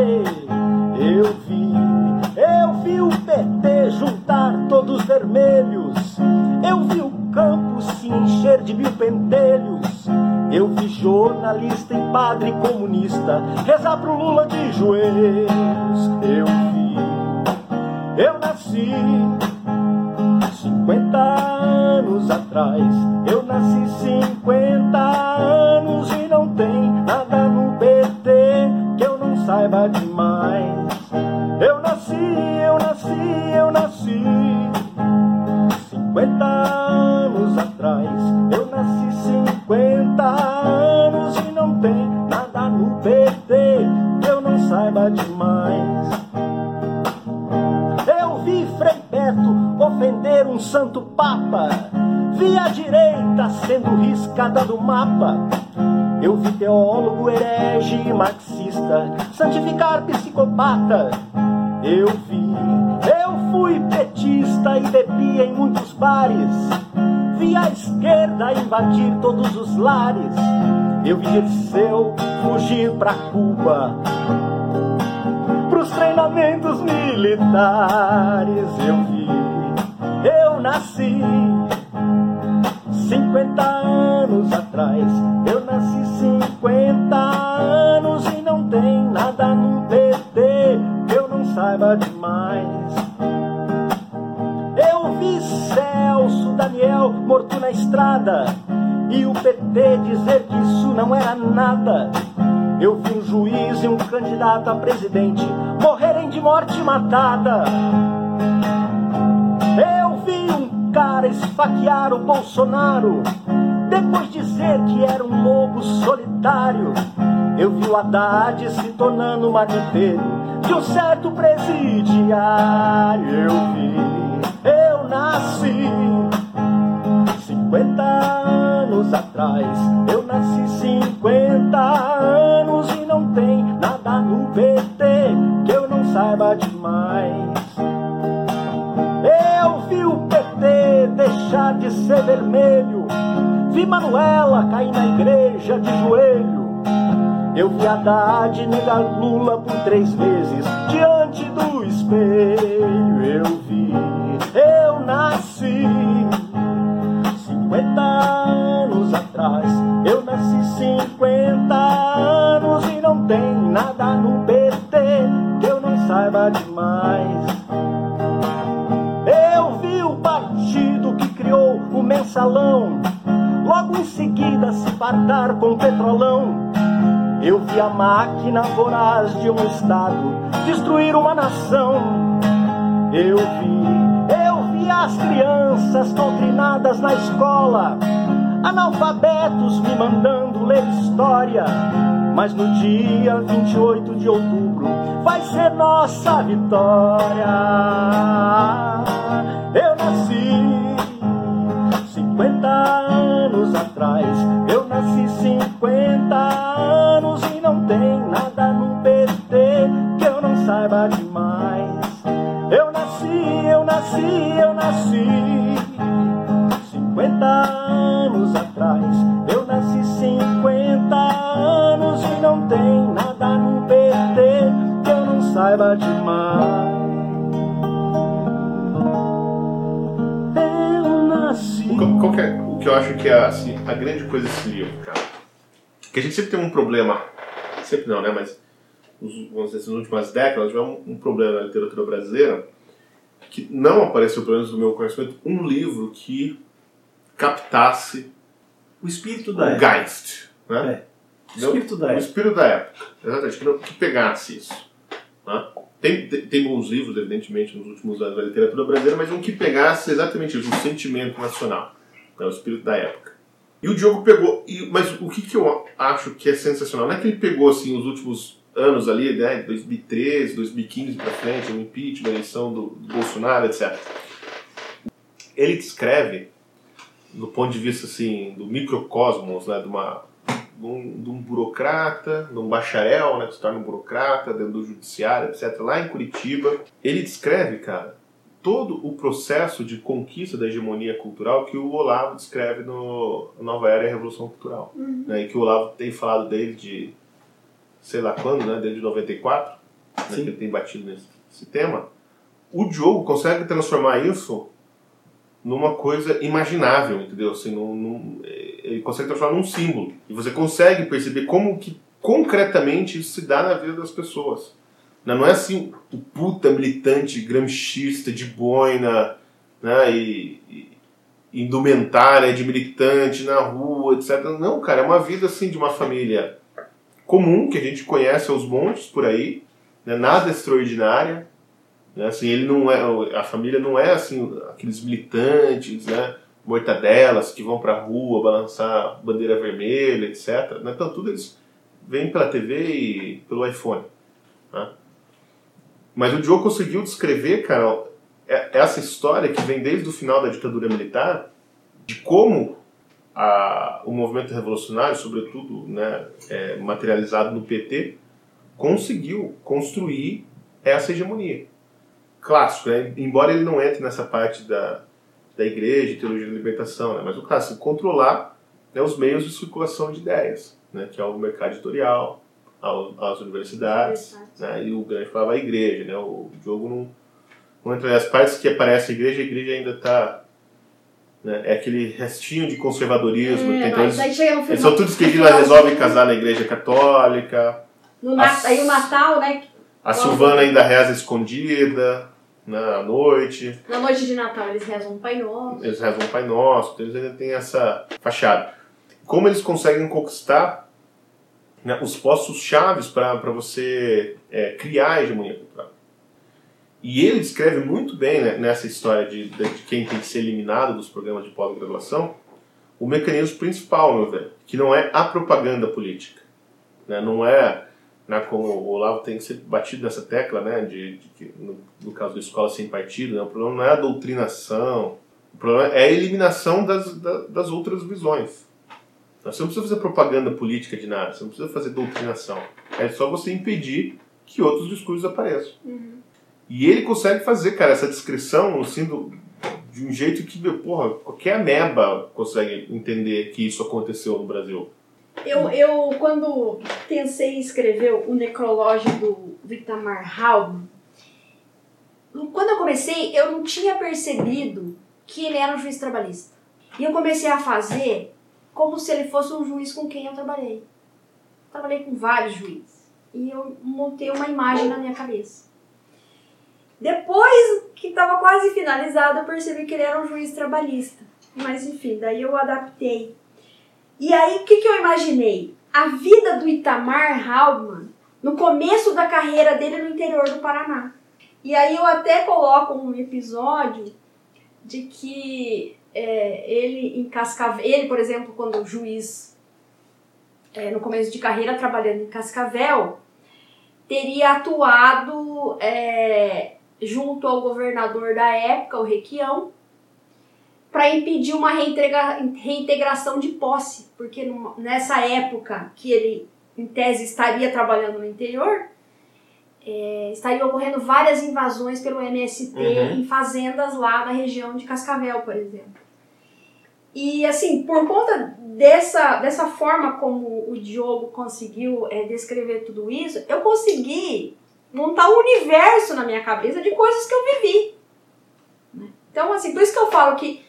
Invadir todos os lares. Eu vi Dirceu fugir pra Cuba pros treinamentos militares. Eu vi, e o PT dizer que isso não era nada. Eu vi um juiz e um candidato a presidente morrerem de morte matada. Eu vi um cara esfaquear o Bolsonaro, depois dizer que era um lobo solitário. Eu vi o Haddad se tornando marmiteiro de um certo presidiário. Eu vi, eu nasci 50 anos atrás. Eu nasci 50 anos e não tem nada no PT que eu não saiba demais. Eu vi o PT deixar de ser vermelho. Vi Manuela cair na igreja de joelho. Eu vi Haddad negar Lula por três vezes diante do espelho. Eu vi, eu nasci 50 anos atrás. Eu nasci 50 anos e não tem nada no PT que eu não saiba demais. Eu vi o partido que criou o mensalão, logo em seguida se fardar com petrolão. Eu vi a máquina voraz de um estado destruir uma nação. Eu vi, eu vi as crianças doutrinadas na escola, analfabetos me mandando ler história. Mas no dia 28 de outubro vai ser nossa vitória. Eu nasci 50 anos atrás. Eu nasci 50 anos e não tem nada no PT que eu não saiba demais. Eu nasci, eu nasci, eu nasci 50 anos atrás. Eu nasci 50 anos e não tem nada no PT que eu não saiba demais. Eu nasci. Qual que é- o que eu acho que é assim, a grande coisa desse livro, cara? Que a gente sempre tem um problema, sempre não, né? Mas vamos dizer, nas últimas décadas tivemos um, um problema na literatura brasileira que não apareceu, pelo menos no meu conhecimento, um livro que captasse O espírito o da época. Geist, né? É. O espírito da O época. espírito da época, exatamente, que, não- que pegasse isso. né? Tem, tem, tem bons livros, evidentemente, nos últimos anos da literatura brasileira, mas um que pegasse exatamente isso, o sentimento nacional, né? o espírito da época. E o Diogo pegou, e- mas o que, que eu acho que é sensacional, não é que ele pegou assim os últimos anos ali, né, 2013, 2015 para frente, o impeachment, a eleição do, do Bolsonaro, etc. Ele descreve, do ponto de vista assim, do microcosmos, né, de uma de um, de um burocrata, de um bacharel, né, que se torna um burocrata dentro do judiciário, etc., lá em Curitiba. Ele descreve, cara, todo o processo de conquista da hegemonia cultural que o Olavo descreve no Nova Era e a Revolução Cultural. Né, e que o Olavo tem falado desde, sei lá quando, né, desde 94, né, que ele tem batido nesse, nesse tema. O Diogo consegue transformar isso numa coisa imaginável, entendeu? Assim, num, num- ele consegue transformar num símbolo. E você consegue perceber como que concretamente isso se dá na vida das pessoas. né? Não é assim o puta militante gramscista de boina né? e, e indumentária de militante na rua, etc. Não, cara, é uma vida assim de uma família comum que a gente conhece aos montes por aí, né? nada extraordinária. Né? Assim, ele não é, a família não é assim aqueles militantes, né? mortadelas que vão pra rua balançar bandeira vermelha, etc. Né? Então tudo eles vêm pela TV e pelo iPhone. Né? Mas o Diogo conseguiu descrever, cara, é- essa história que vem desde o final da ditadura militar, de como a, o movimento revolucionário, sobretudo né, é, materializado no PT, conseguiu construir essa hegemonia. Clássico, né? embora ele não entre nessa parte da, da igreja, teologia da libertação, né? mas o clássico, controlar né, os meios de circulação de ideias, né? que é o mercado editorial, as universidades, né? e o grande falava a igreja. Né? O Diogo não, não entra nas partes que aparece a igreja, a igreja ainda está. Né? É aquele restinho de conservadorismo. É, então eles, eles são todos que eles resolvem casar na igreja católica. No As- Aí o Natal, né? A Silvana ainda reza escondida à noite. Na noite de Natal eles rezam um Pai Nosso. Eles rezam o Pai Nosso, então eles ainda têm essa fachada. Como eles conseguem conquistar né, os postos chaves para você é, criar a hegemonia cultural. E ele descreve muito bem né, nessa história de, de quem tem que ser eliminado dos programas de pós-graduação o mecanismo principal, meu velho, que não é a propaganda política. Né, não é, né, como o Olavo tem que ser batido nessa tecla, né, de, que no, no caso da escola sem partido, né, o problema não é a doutrinação, o problema é a eliminação das, da- das outras visões. Você não precisa fazer propaganda política de nada, você não precisa fazer doutrinação. É só você impedir que outros discursos apareçam. E ele consegue fazer, cara, essa descrição assim, do- de um jeito que, porra, qualquer ameba consegue entender que isso aconteceu no Brasil. Eu, eu, quando pensei em escrever o necrológio do, do Itamar Halman, quando eu comecei, eu não tinha percebido que ele era um juiz trabalhista. E eu comecei a fazer como se ele fosse um juiz com quem eu trabalhei. Trabalhei com vários juízes. E eu montei uma imagem na minha cabeça. Depois que estava quase finalizado, eu percebi que ele era um juiz trabalhista. Mas enfim, daí eu adaptei. E aí, o que, que eu imaginei? A vida do Itamar Halman no começo da carreira dele no interior do Paraná. E aí eu até coloco um episódio de que é, ele em Cascavel, ele, por exemplo, quando juiz é, no começo de carreira trabalhando em Cascavel, teria atuado é, junto ao governador da época, o Requião, para impedir uma reintegra- reintegração de posse, porque numa- nessa época que ele, em tese, estaria trabalhando no interior, é, estariam ocorrendo várias invasões pelo MST Uhum. em fazendas lá na região de Cascavel, por exemplo. E assim, por conta dessa, dessa forma como o Diogo conseguiu é, descrever tudo isso, eu consegui montar um universo na minha cabeça de coisas que eu vivi. né? Então, assim, por isso que eu falo que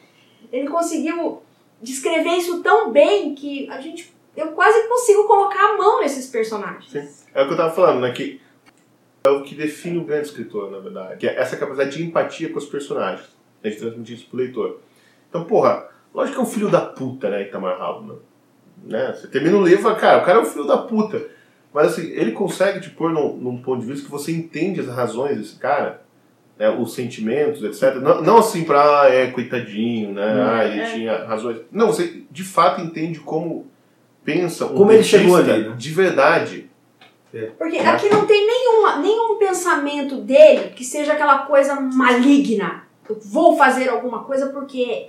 ele conseguiu descrever isso tão bem que a gente, eu quase consigo colocar a mão nesses personagens. É o que eu tava falando, né? Que é o que define o grande escritor, na verdade. Que é essa capacidade de empatia com os personagens. né, De transmitir isso pro leitor. Então, porra, lógico que é um filho da puta, né, Itamar Halman. Né? Você termina o livro e fala, cara, o cara é um filho da puta. Mas assim, ele consegue te pôr num, num ponto de vista que você entende as razões desse cara, né, os sentimentos, etc. Não, não assim pra, ah, é, coitadinho, né? Hum, ah, ele é. tinha razões. Não, você de fato entende como pensa um Como ele chegou ali, né? de verdade. Porque aqui não tem nenhuma, nenhum pensamento dele que seja aquela coisa maligna. Eu vou fazer alguma coisa porque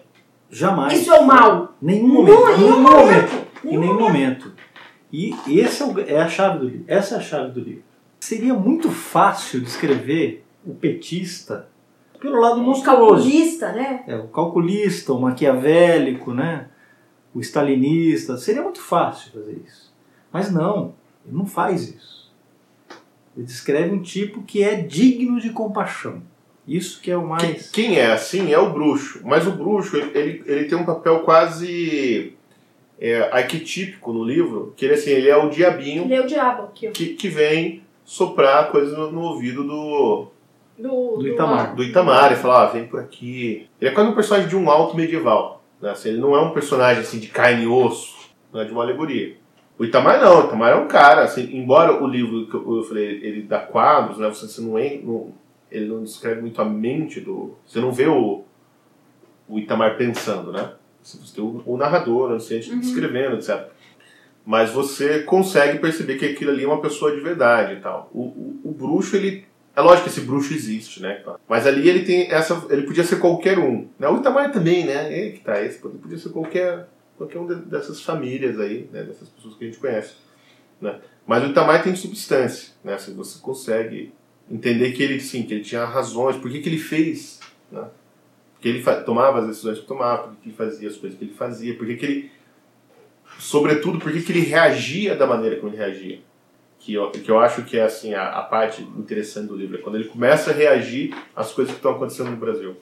Jamais. isso é o mal. Nenhum momento. Não, em nenhum nenhum momento. momento. Em nenhum momento. E esse é, o- é a chave do livro. Essa é a chave do livro. Seria muito fácil descrever o petista pelo lado monstruoso. Calculista, né? É, o calculista, o maquiavélico, né? o stalinista. Seria muito fácil fazer isso. Mas não, ele não faz isso. Ele descreve um tipo que é digno de compaixão. Isso que é o mais. Quem é assim é o bruxo. Mas o bruxo, ele, ele, ele tem um papel quase é, arquetípico no livro, que ele, assim, ele é o diabinho Lê o diabo aqui, que, que vem soprar coisas no, no ouvido do, Do, Do Itamar. do Itamar e falar, ah, vem por aqui. Ele é quase um personagem de um alto medieval. Né? Assim, ele não é um personagem assim, de carne e osso, não é de uma alegoria. O Itamar não, o Itamar é um cara, assim, embora o livro que eu eu falei, ele dá quadros, né? Você, você não, é, não- ele não descreve muito a mente do. Você não vê o, o Itamar pensando, né? Você tem o, o narrador, o Uhum. descrevendo, etc. Mas você consegue perceber que aquilo ali é uma pessoa de verdade e tal. O, o, o bruxo, ele. É lógico que esse bruxo existe, né? Mas ali ele tem essa. Ele podia ser qualquer um. Né? O Itamar também, né? Ele que tá. Esse podia ser qualquer, qualquer um de- dessas famílias aí, né? Dessas pessoas que a gente conhece. Né? Mas o Itamar tem substância, né? Assim, você consegue entender que ele, sim, que ele tinha razões, por que, que ele fez, né? Porque ele tomava as decisões que tomava, por que ele fazia as coisas que ele fazia, por que que ele sobretudo por que que ele reagia da maneira como ele reagia. Que eu, que eu acho que é assim a, a parte interessante do livro, é quando ele começa a reagir às coisas que estão acontecendo no Brasil.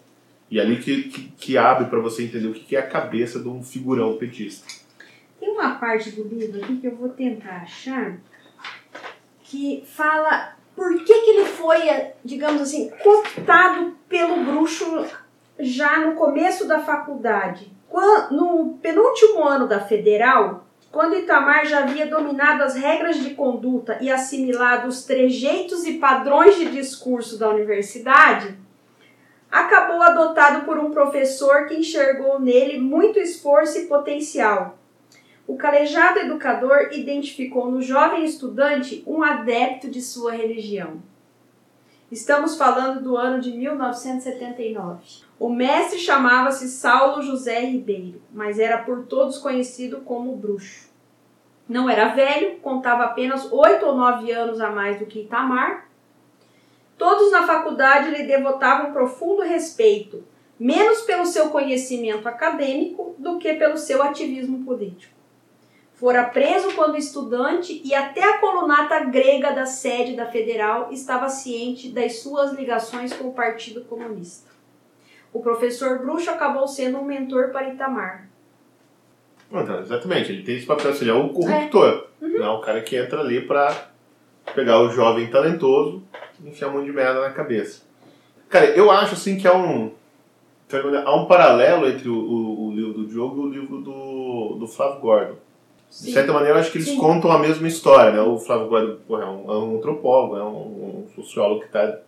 E ali que, que, que abre para você entender o que que é a cabeça de um figurão petista. Tem uma parte do livro aqui que eu vou tentar achar que fala por que, que ele foi, digamos assim, cooptado pelo bruxo já no começo da faculdade. Quan- No penúltimo ano da federal, quando Itamar já havia dominado as regras de conduta e assimilado os trejeitos e padrões de discurso da universidade, acabou adotado por um professor que enxergou nele muito esforço e potencial. O calejado educador identificou no jovem estudante um adepto de sua religião. Estamos falando do ano de 1979. O mestre chamava-se Saulo José Ribeiro, mas era por todos conhecido como bruxo. Não era velho, contava apenas oito ou nove anos a mais do que Itamar. Todos na faculdade lhe devotavam profundo respeito, menos pelo seu conhecimento acadêmico do que pelo seu ativismo político. Fora preso quando estudante e até a colunata grega da sede da Federal estava ciente das suas ligações com o Partido Comunista. O professor Bruxo acabou sendo um mentor para Itamar. Exatamente, ele tem esse papel, assim, ele é o corruptor. Né? O cara que entra ali pra pegar o jovem talentoso e enfiar um monte de merda na cabeça. Cara, eu acho assim que há um. Há um paralelo entre o, o- o livro do Diogo e o livro do, do Flávio Gordon. De Sim. certa maneira, eu acho que eles Sim. contam a mesma história, né? O Flávio Gordon porra, é, um, é um antropólogo, é um, um sociólogo que está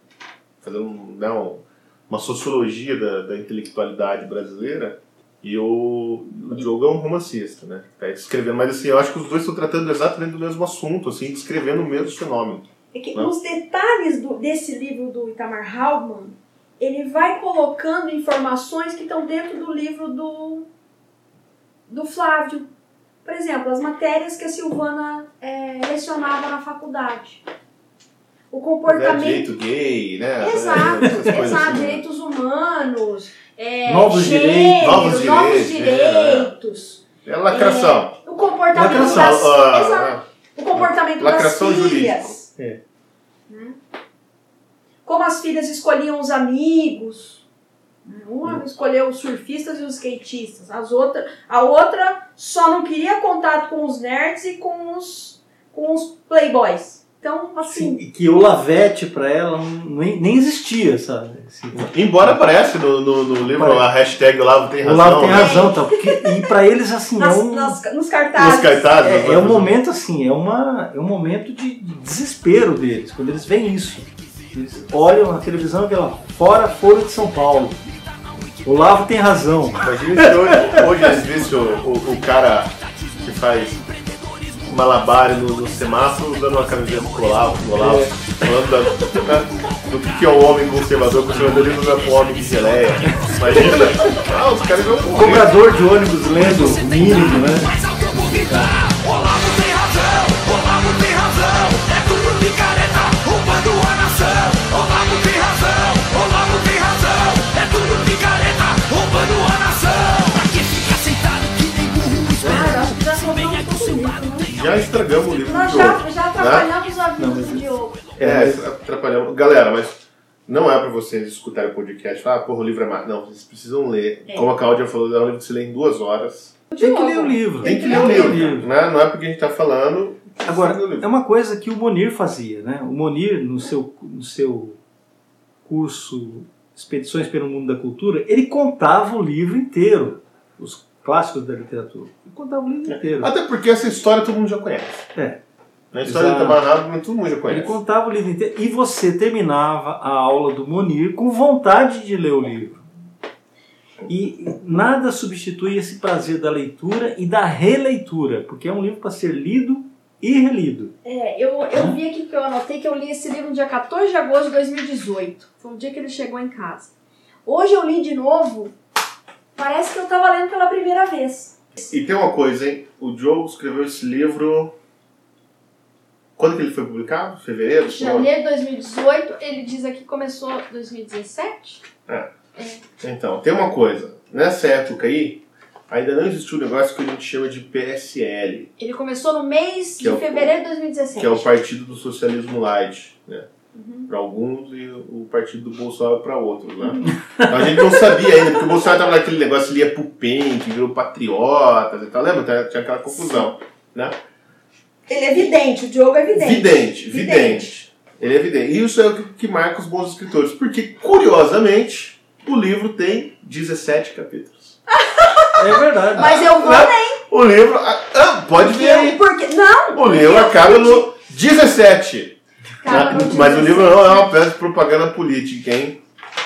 fazendo né, um- uma sociologia da, da intelectualidade brasileira. E o, o Diogo é um romancista, né? Tá escrevendo, mas assim, eu acho que os dois estão tratando exatamente do mesmo assunto, assim, descrevendo o mesmo fenômeno. É que Não. nos detalhes do- desse livro do Itamar Hauptmann, ele vai colocando informações que estão dentro do livro do, do Flávio. Por exemplo, as matérias que a Silvana é, lecionava na faculdade. O Né? comportamento. Direito gay, né? Exato, exato, assim. direitos humanos, é, Novos gênero, direitos. Novos novos direitos, direitos. É lacração. o comportamento Lacração, das, ah, o comportamento Lacração das filhas. É. Né? Como as filhas escolhiam os amigos. né? Uma escolheu os surfistas e os skatistas. As outra, a outra só não queria contato com os nerds e com os, com os playboys. Então, assim, E que o Lavete pra ela não- nem, nem existia, sabe? Esse- Embora aparece no, no, no livro a hashtag Olavo tem o razão. Lavo tem né? razão, tá? Porque, e pra eles, assim, nas, é um, nas- nos cartazes. Nos cartazes. é, é um momento, assim, é, uma, é um momento de desespero deles, quando eles veem isso. Eles olham na televisão e vê lá, fora Foro de São Paulo. O Lavo tem razão. Imagina se hoje, hoje eles vissem o, o, o cara que faz malabar no, no semáforo dando uma camiseta pro Olavo, pro Olavo, falando da, da- do que, que é o homem conservador, conservadorismo não é pro homem de geleia. Imagina, ah, os caras vão morrer. Cobrador de ônibus lendo o mínimo, né? Já estragamos o livro Nós do já, Diogo. já né? atrapalhamos a vida do Diogo. É, atrapalhamos. Galera, mas não é pra vocês escutarem o podcast e falar, ah, porra, o livro é má. Não, vocês precisam ler. É. Como a Cláudia falou, é um livro que se lê em duas horas. Tem que ler o livro. Tem que ler o livro. Né? Não é porque a gente tá falando Agora, livro. é uma coisa que o Monir fazia, né? O Monir, no seu, no seu curso Expedições pelo Mundo da Cultura, ele contava o livro inteiro, os clássicos da literatura. Ele contava o livro inteiro. Até porque essa história todo mundo já conhece. É. A história Exato. do Tabarnado, todo mundo já Ele conhece. contava o livro inteiro e você terminava a aula do Monir com vontade de ler o livro. E nada substitui esse prazer da leitura e da releitura, porque é um livro para ser lido e relido. É, eu, eu vi aqui que eu anotei que eu li esse livro no dia 14 de agosto de 2018. Foi o dia que ele chegou em casa. Hoje eu li de novo, parece que eu tava lendo pela primeira vez. E tem uma coisa, hein? O Joe escreveu esse livro. Quando que ele foi publicado? Fevereiro? Janeiro de 2018, ele diz aqui que começou 2017? É. Então, tem uma coisa. Nessa época aí, ainda não existiu um negócio que a gente chama de PSL, Ele começou no mês Que de é o- fevereiro de 2017. que é o Partido do Socialismo Light, né? Uhum. Para alguns e o Partido do Bolsonaro para outros, né? Então, a gente não sabia ainda, porque o Bolsonaro tava naquele negócio, ele ia pro PEN, que virou patriotas e tal, lembra? Tinha aquela confusão, né? Ele é vidente, o Diogo é vidente. Vidente, vidente. Ele é vidente. E isso é o que, que marca os bons escritores. Porque, curiosamente, o livro tem 17 capítulos. É verdade. Mas eu vou Né? nem. O livro. ah, pode ver aí. Porque, não! O livro acaba no 17. Na- mas o 17. livro não é uma peça de propaganda política, hein?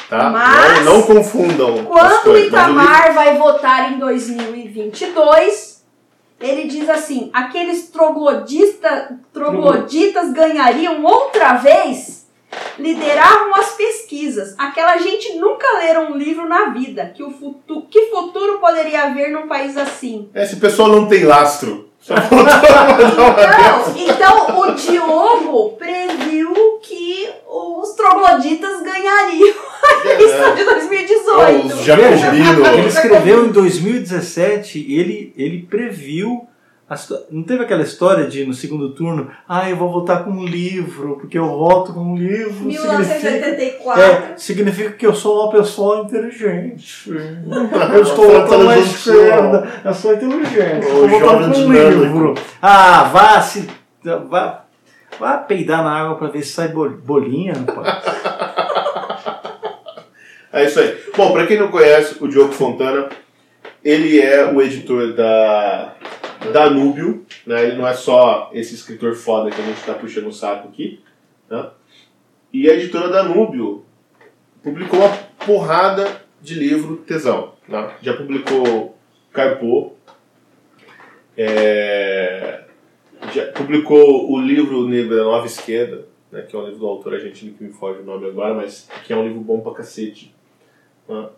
Tá? Mas- Não, não confundam. Quando o coisas. O livro- Itamar vai votar em 2022, ele diz assim: aqueles troglodista, trogloditas ganhariam outra vez, lideravam as pesquisas. Aquela gente nunca leram um livro na vida. Que, o futuro, que futuro poderia haver num país assim? Esse pessoal não tem lastro. Só faltou. Não, então o Diogo previu que os trogloditas ganhariam a eleição de 2018. Os jacobinos. Ele escreveu em 2017 e ele, ele previu. Não teve aquela história de no segundo turno, ah, eu vou votar com um livro, porque eu voto com um livro. Significa, 1984. é, significa que eu sou uma pessoa inteligente. Eu estou votando na esquerda, eu sou inteligente. Eu vou votar com um livro. Ah, vá se. Vá, vá peidar na água pra ver se sai bol- bolinha, rapaz. É isso aí. Bom, pra quem não conhece o Diogo Fontana, ele é o editor da Danúbio, né? Ele não é só esse escritor foda que a gente tá puxando o saco aqui, né? E a editora Danúbio publicou uma porrada de livro tesão, né? Já publicou Carpô, é, já publicou o livro Negro da Nova Esquerda, né, que é um livro do autor argentino que me foge o nome agora, mas que é um livro bom pra cacete. né.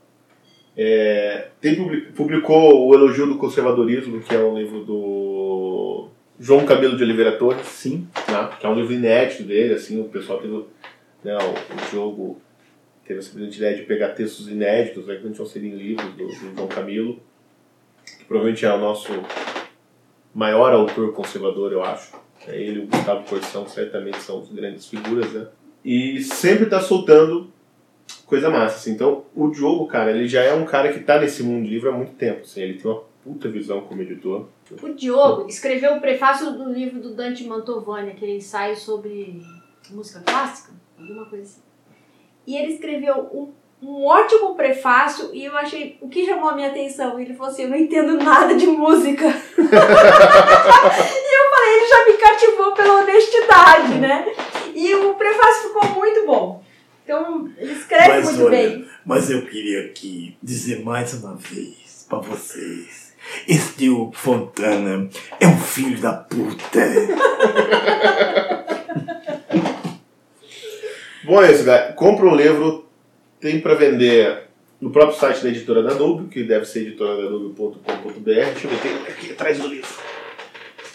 É, tem, publi- publicou O Elogio do Conservadorismo, que é um livro do João Camilo de Oliveira Torres, Sim. né, que é um livro inédito dele, assim, o pessoal teve, né, o, jogo teve essa brilhante ideia de pegar textos inéditos, né, que não tinham em livros do, do João Camilo, que provavelmente é o nosso maior autor conservador, eu acho. É ele e o Gustavo Corsão certamente são grandes figuras, né? E sempre tá soltando coisa massa. Assim. Então, o Diogo, cara, ele já é um cara que tá nesse mundo livre há muito tempo. Assim. Ele tem uma puta visão como editor. O Diogo escreveu o prefácio do livro do Dante Mantovani, aquele ensaio sobre música clássica, alguma coisa assim. E ele escreveu um, um ótimo prefácio e eu achei. O que chamou a minha atenção? Ele falou assim: Eu não entendo nada de música. e eu falei: Ele já me cativou pela honestidade, né? E o prefácio ficou muito bom. Então, ele escreve Mas muito olha, bem. Mas eu queria aqui dizer mais uma vez pra vocês. Esse Diogo Fontana é um filho da puta. Bom, é isso, galera. Compra um livro, tem para vender no próprio site da editora Danúbio, que deve ser editoradanúbio.com.br. Deixa eu ver, tem aqui atrás do livro.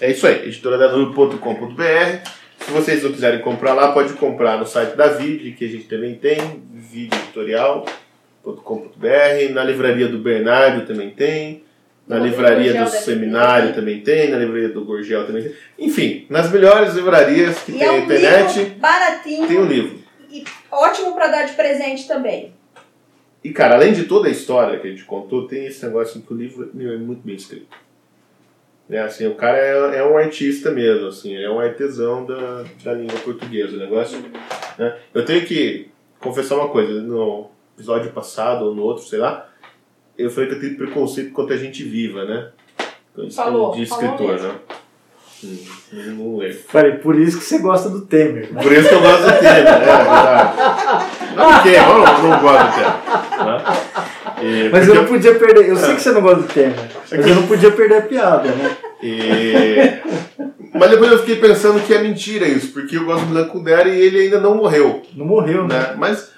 É isso aí, editoradanúbio.com.br. Se vocês não quiserem comprar lá, pode comprar no site da Vide, que a gente também tem, videoeditorial.com.br. Na livraria do Bernardo também tem. Na livraria do ter Seminário também tem. Na livraria do Gorgel também tem. Enfim, nas melhores livrarias que E tem é na um internet, baratinho tem o livro. e ótimo pra dar de presente também. E, cara, além de toda a história que a gente contou, tem esse negócio que o livro meu, é muito bem escrito. Né, assim, o cara é, é um artista mesmo, assim, é um artesão da, da língua portuguesa. O negócio. Né? Eu tenho que confessar uma coisa, no episódio passado ou no outro, sei lá, eu falei que eu tenho preconceito contra a gente viva, né? Falou, de falou escritor, mesmo. né? Hum, eu não. Falei, por isso que você gosta do Temer. né? Por isso que eu gosto do Temer, é verdade. Não porque eu não, não gosto do Temer. Né? E Mas eu não podia perder. Eu sei que você não gosta do Temer, mas eu não podia perder a piada, né? E... Mas depois eu fiquei pensando que é mentira isso, porque eu gosto do Milan Kundera e ele ainda não morreu. Não morreu, né? né? Mas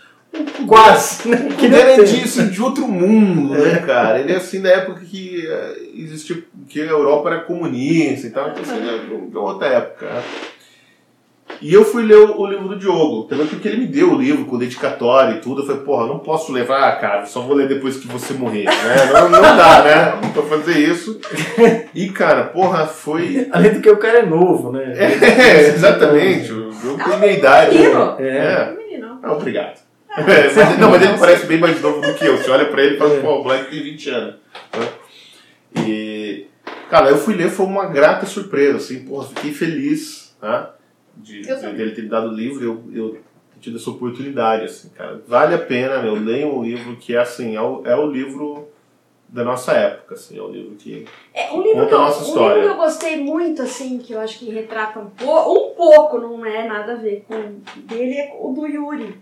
Quase, né? o Kundera é disso, de outro mundo, né, cara? Ele é assim da época que eh, existia, que a Europa era comunista e tal, então assim, é de outra época. E eu fui ler o, o livro do Diogo, também porque ele me deu o livro com dedicatória e tudo. Eu falei, porra, não posso levar, cara, só vou ler depois que você morrer, né? Não, não dá, né? Pra fazer isso. E, cara, porra, foi. Além do que o cara é novo, né? É, exatamente. O Diogo tem minha idade. menino. É. Menino. Ah, obrigado. É, mas- não, mas ele parece bem mais novo do que eu. Você olha pra ele e fala, pô, o Black tem 20 anos. né? E, cara, eu fui ler, foi uma grata surpresa, assim, porra, fiquei feliz, né? De, Eu de dele ter me dado o livro, eu, eu tido essa oportunidade, assim, cara. Vale a pena, meu, leiam um livro que é, assim, é o, é o livro da nossa época, assim, é o livro que... É, um livro, Conta que eu, a nossa um história. livro que eu gostei muito, assim, que eu acho que retrata um pouco, um pouco, não é nada a ver com dele, é o do Yuri,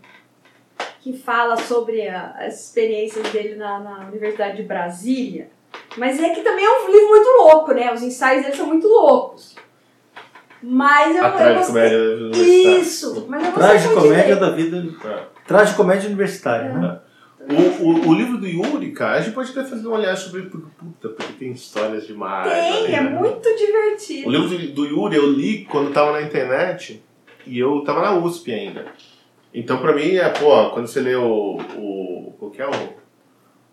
que fala sobre a- as experiências dele na, na Universidade de Brasília. Mas é que também é um livro muito louco, né? Os ensaios dele são muito loucos. Mas eu, Atrás eu de gostei. comédia universitária. Isso! Mas eu Tragicomédia da vida. É. Tragicomédia universitária, né? O, o, o livro do Yuri, cara, a gente pode até fazer uma olhada sobre ele, porque, puta, porque tem histórias demais. Tem, ali, é né? muito divertido. O livro do, do Yuri eu li quando tava na internet e eu tava na USP ainda. Então pra mim é, pô, quando você lê o. o qual que é o.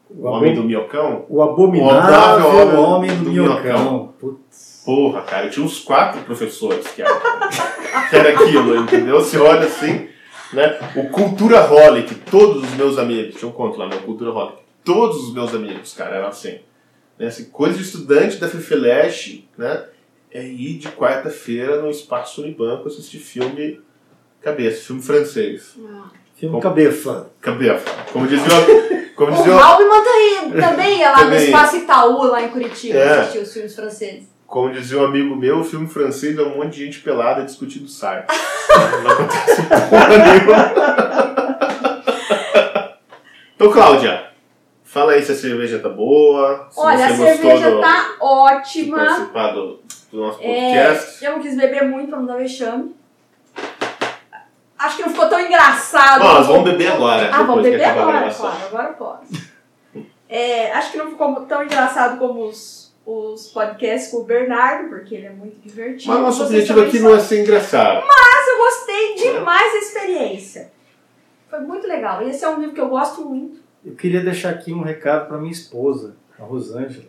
O Homem do Minhocão? O abominável Abominável homem do, minhocão. Putz. Porra, cara, eu tinha uns quatro professores que era, que era aquilo, entendeu? Você olha assim, né? O Cultura Holic, todos os meus amigos, tinha um conto lá, meu Cultura Holic, todos os meus amigos, cara, eram assim. Né? assim coisa de estudante da FEFELESH, né? É ir de quarta-feira no Espaço Unibanco assistir filme cabeça, filme francês. Filme cabeça. Cabeça. Como dizia o. Como O dizia o- Raul Mantaí também ia lá no Também. Espaço Itaú, lá em Curitiba, É. assistir os filmes franceses. Como dizia um amigo meu, o filme francês é um monte de gente pelada discutindo Sartre. Não acontece porra nenhuma. Então, Cláudia, fala aí se a cerveja tá boa. Se Olha, a cerveja do, tá ótima. participar do, do nosso É, podcast. eu não quis beber muito pra não dar vexame. Acho que não ficou tão engraçado. Bom, nós vamos beber agora. Ah, vamos beber agora, claro, agora eu posso. É, acho que não ficou tão engraçado como os, os podcasts com o Bernardo, porque ele é muito divertido. Mas nosso objetivo aqui não é ser engraçado. Mas eu gostei demais da experiência. Foi muito legal. Esse é um livro que eu gosto muito. Eu queria deixar aqui um recado para minha esposa, a Rosângela,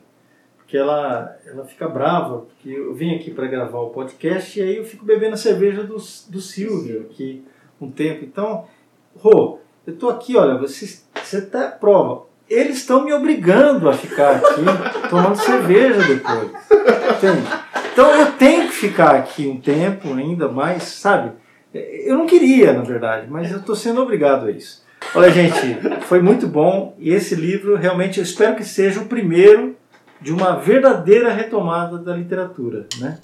porque ela, ela fica brava, porque eu vim aqui para gravar o podcast e aí eu fico bebendo a cerveja do, do Silvio aqui um tempo. Então, Rô, eu tô aqui, olha, você, você tá prova. Eles estão me obrigando a ficar aqui tomando cerveja depois. Entende? Então eu tenho que ficar aqui um tempo ainda mais, sabe? Eu não queria, na verdade, mas eu estou sendo obrigado a isso. Olha, gente, foi muito bom e esse livro realmente eu espero que seja o primeiro de uma verdadeira retomada da literatura, né?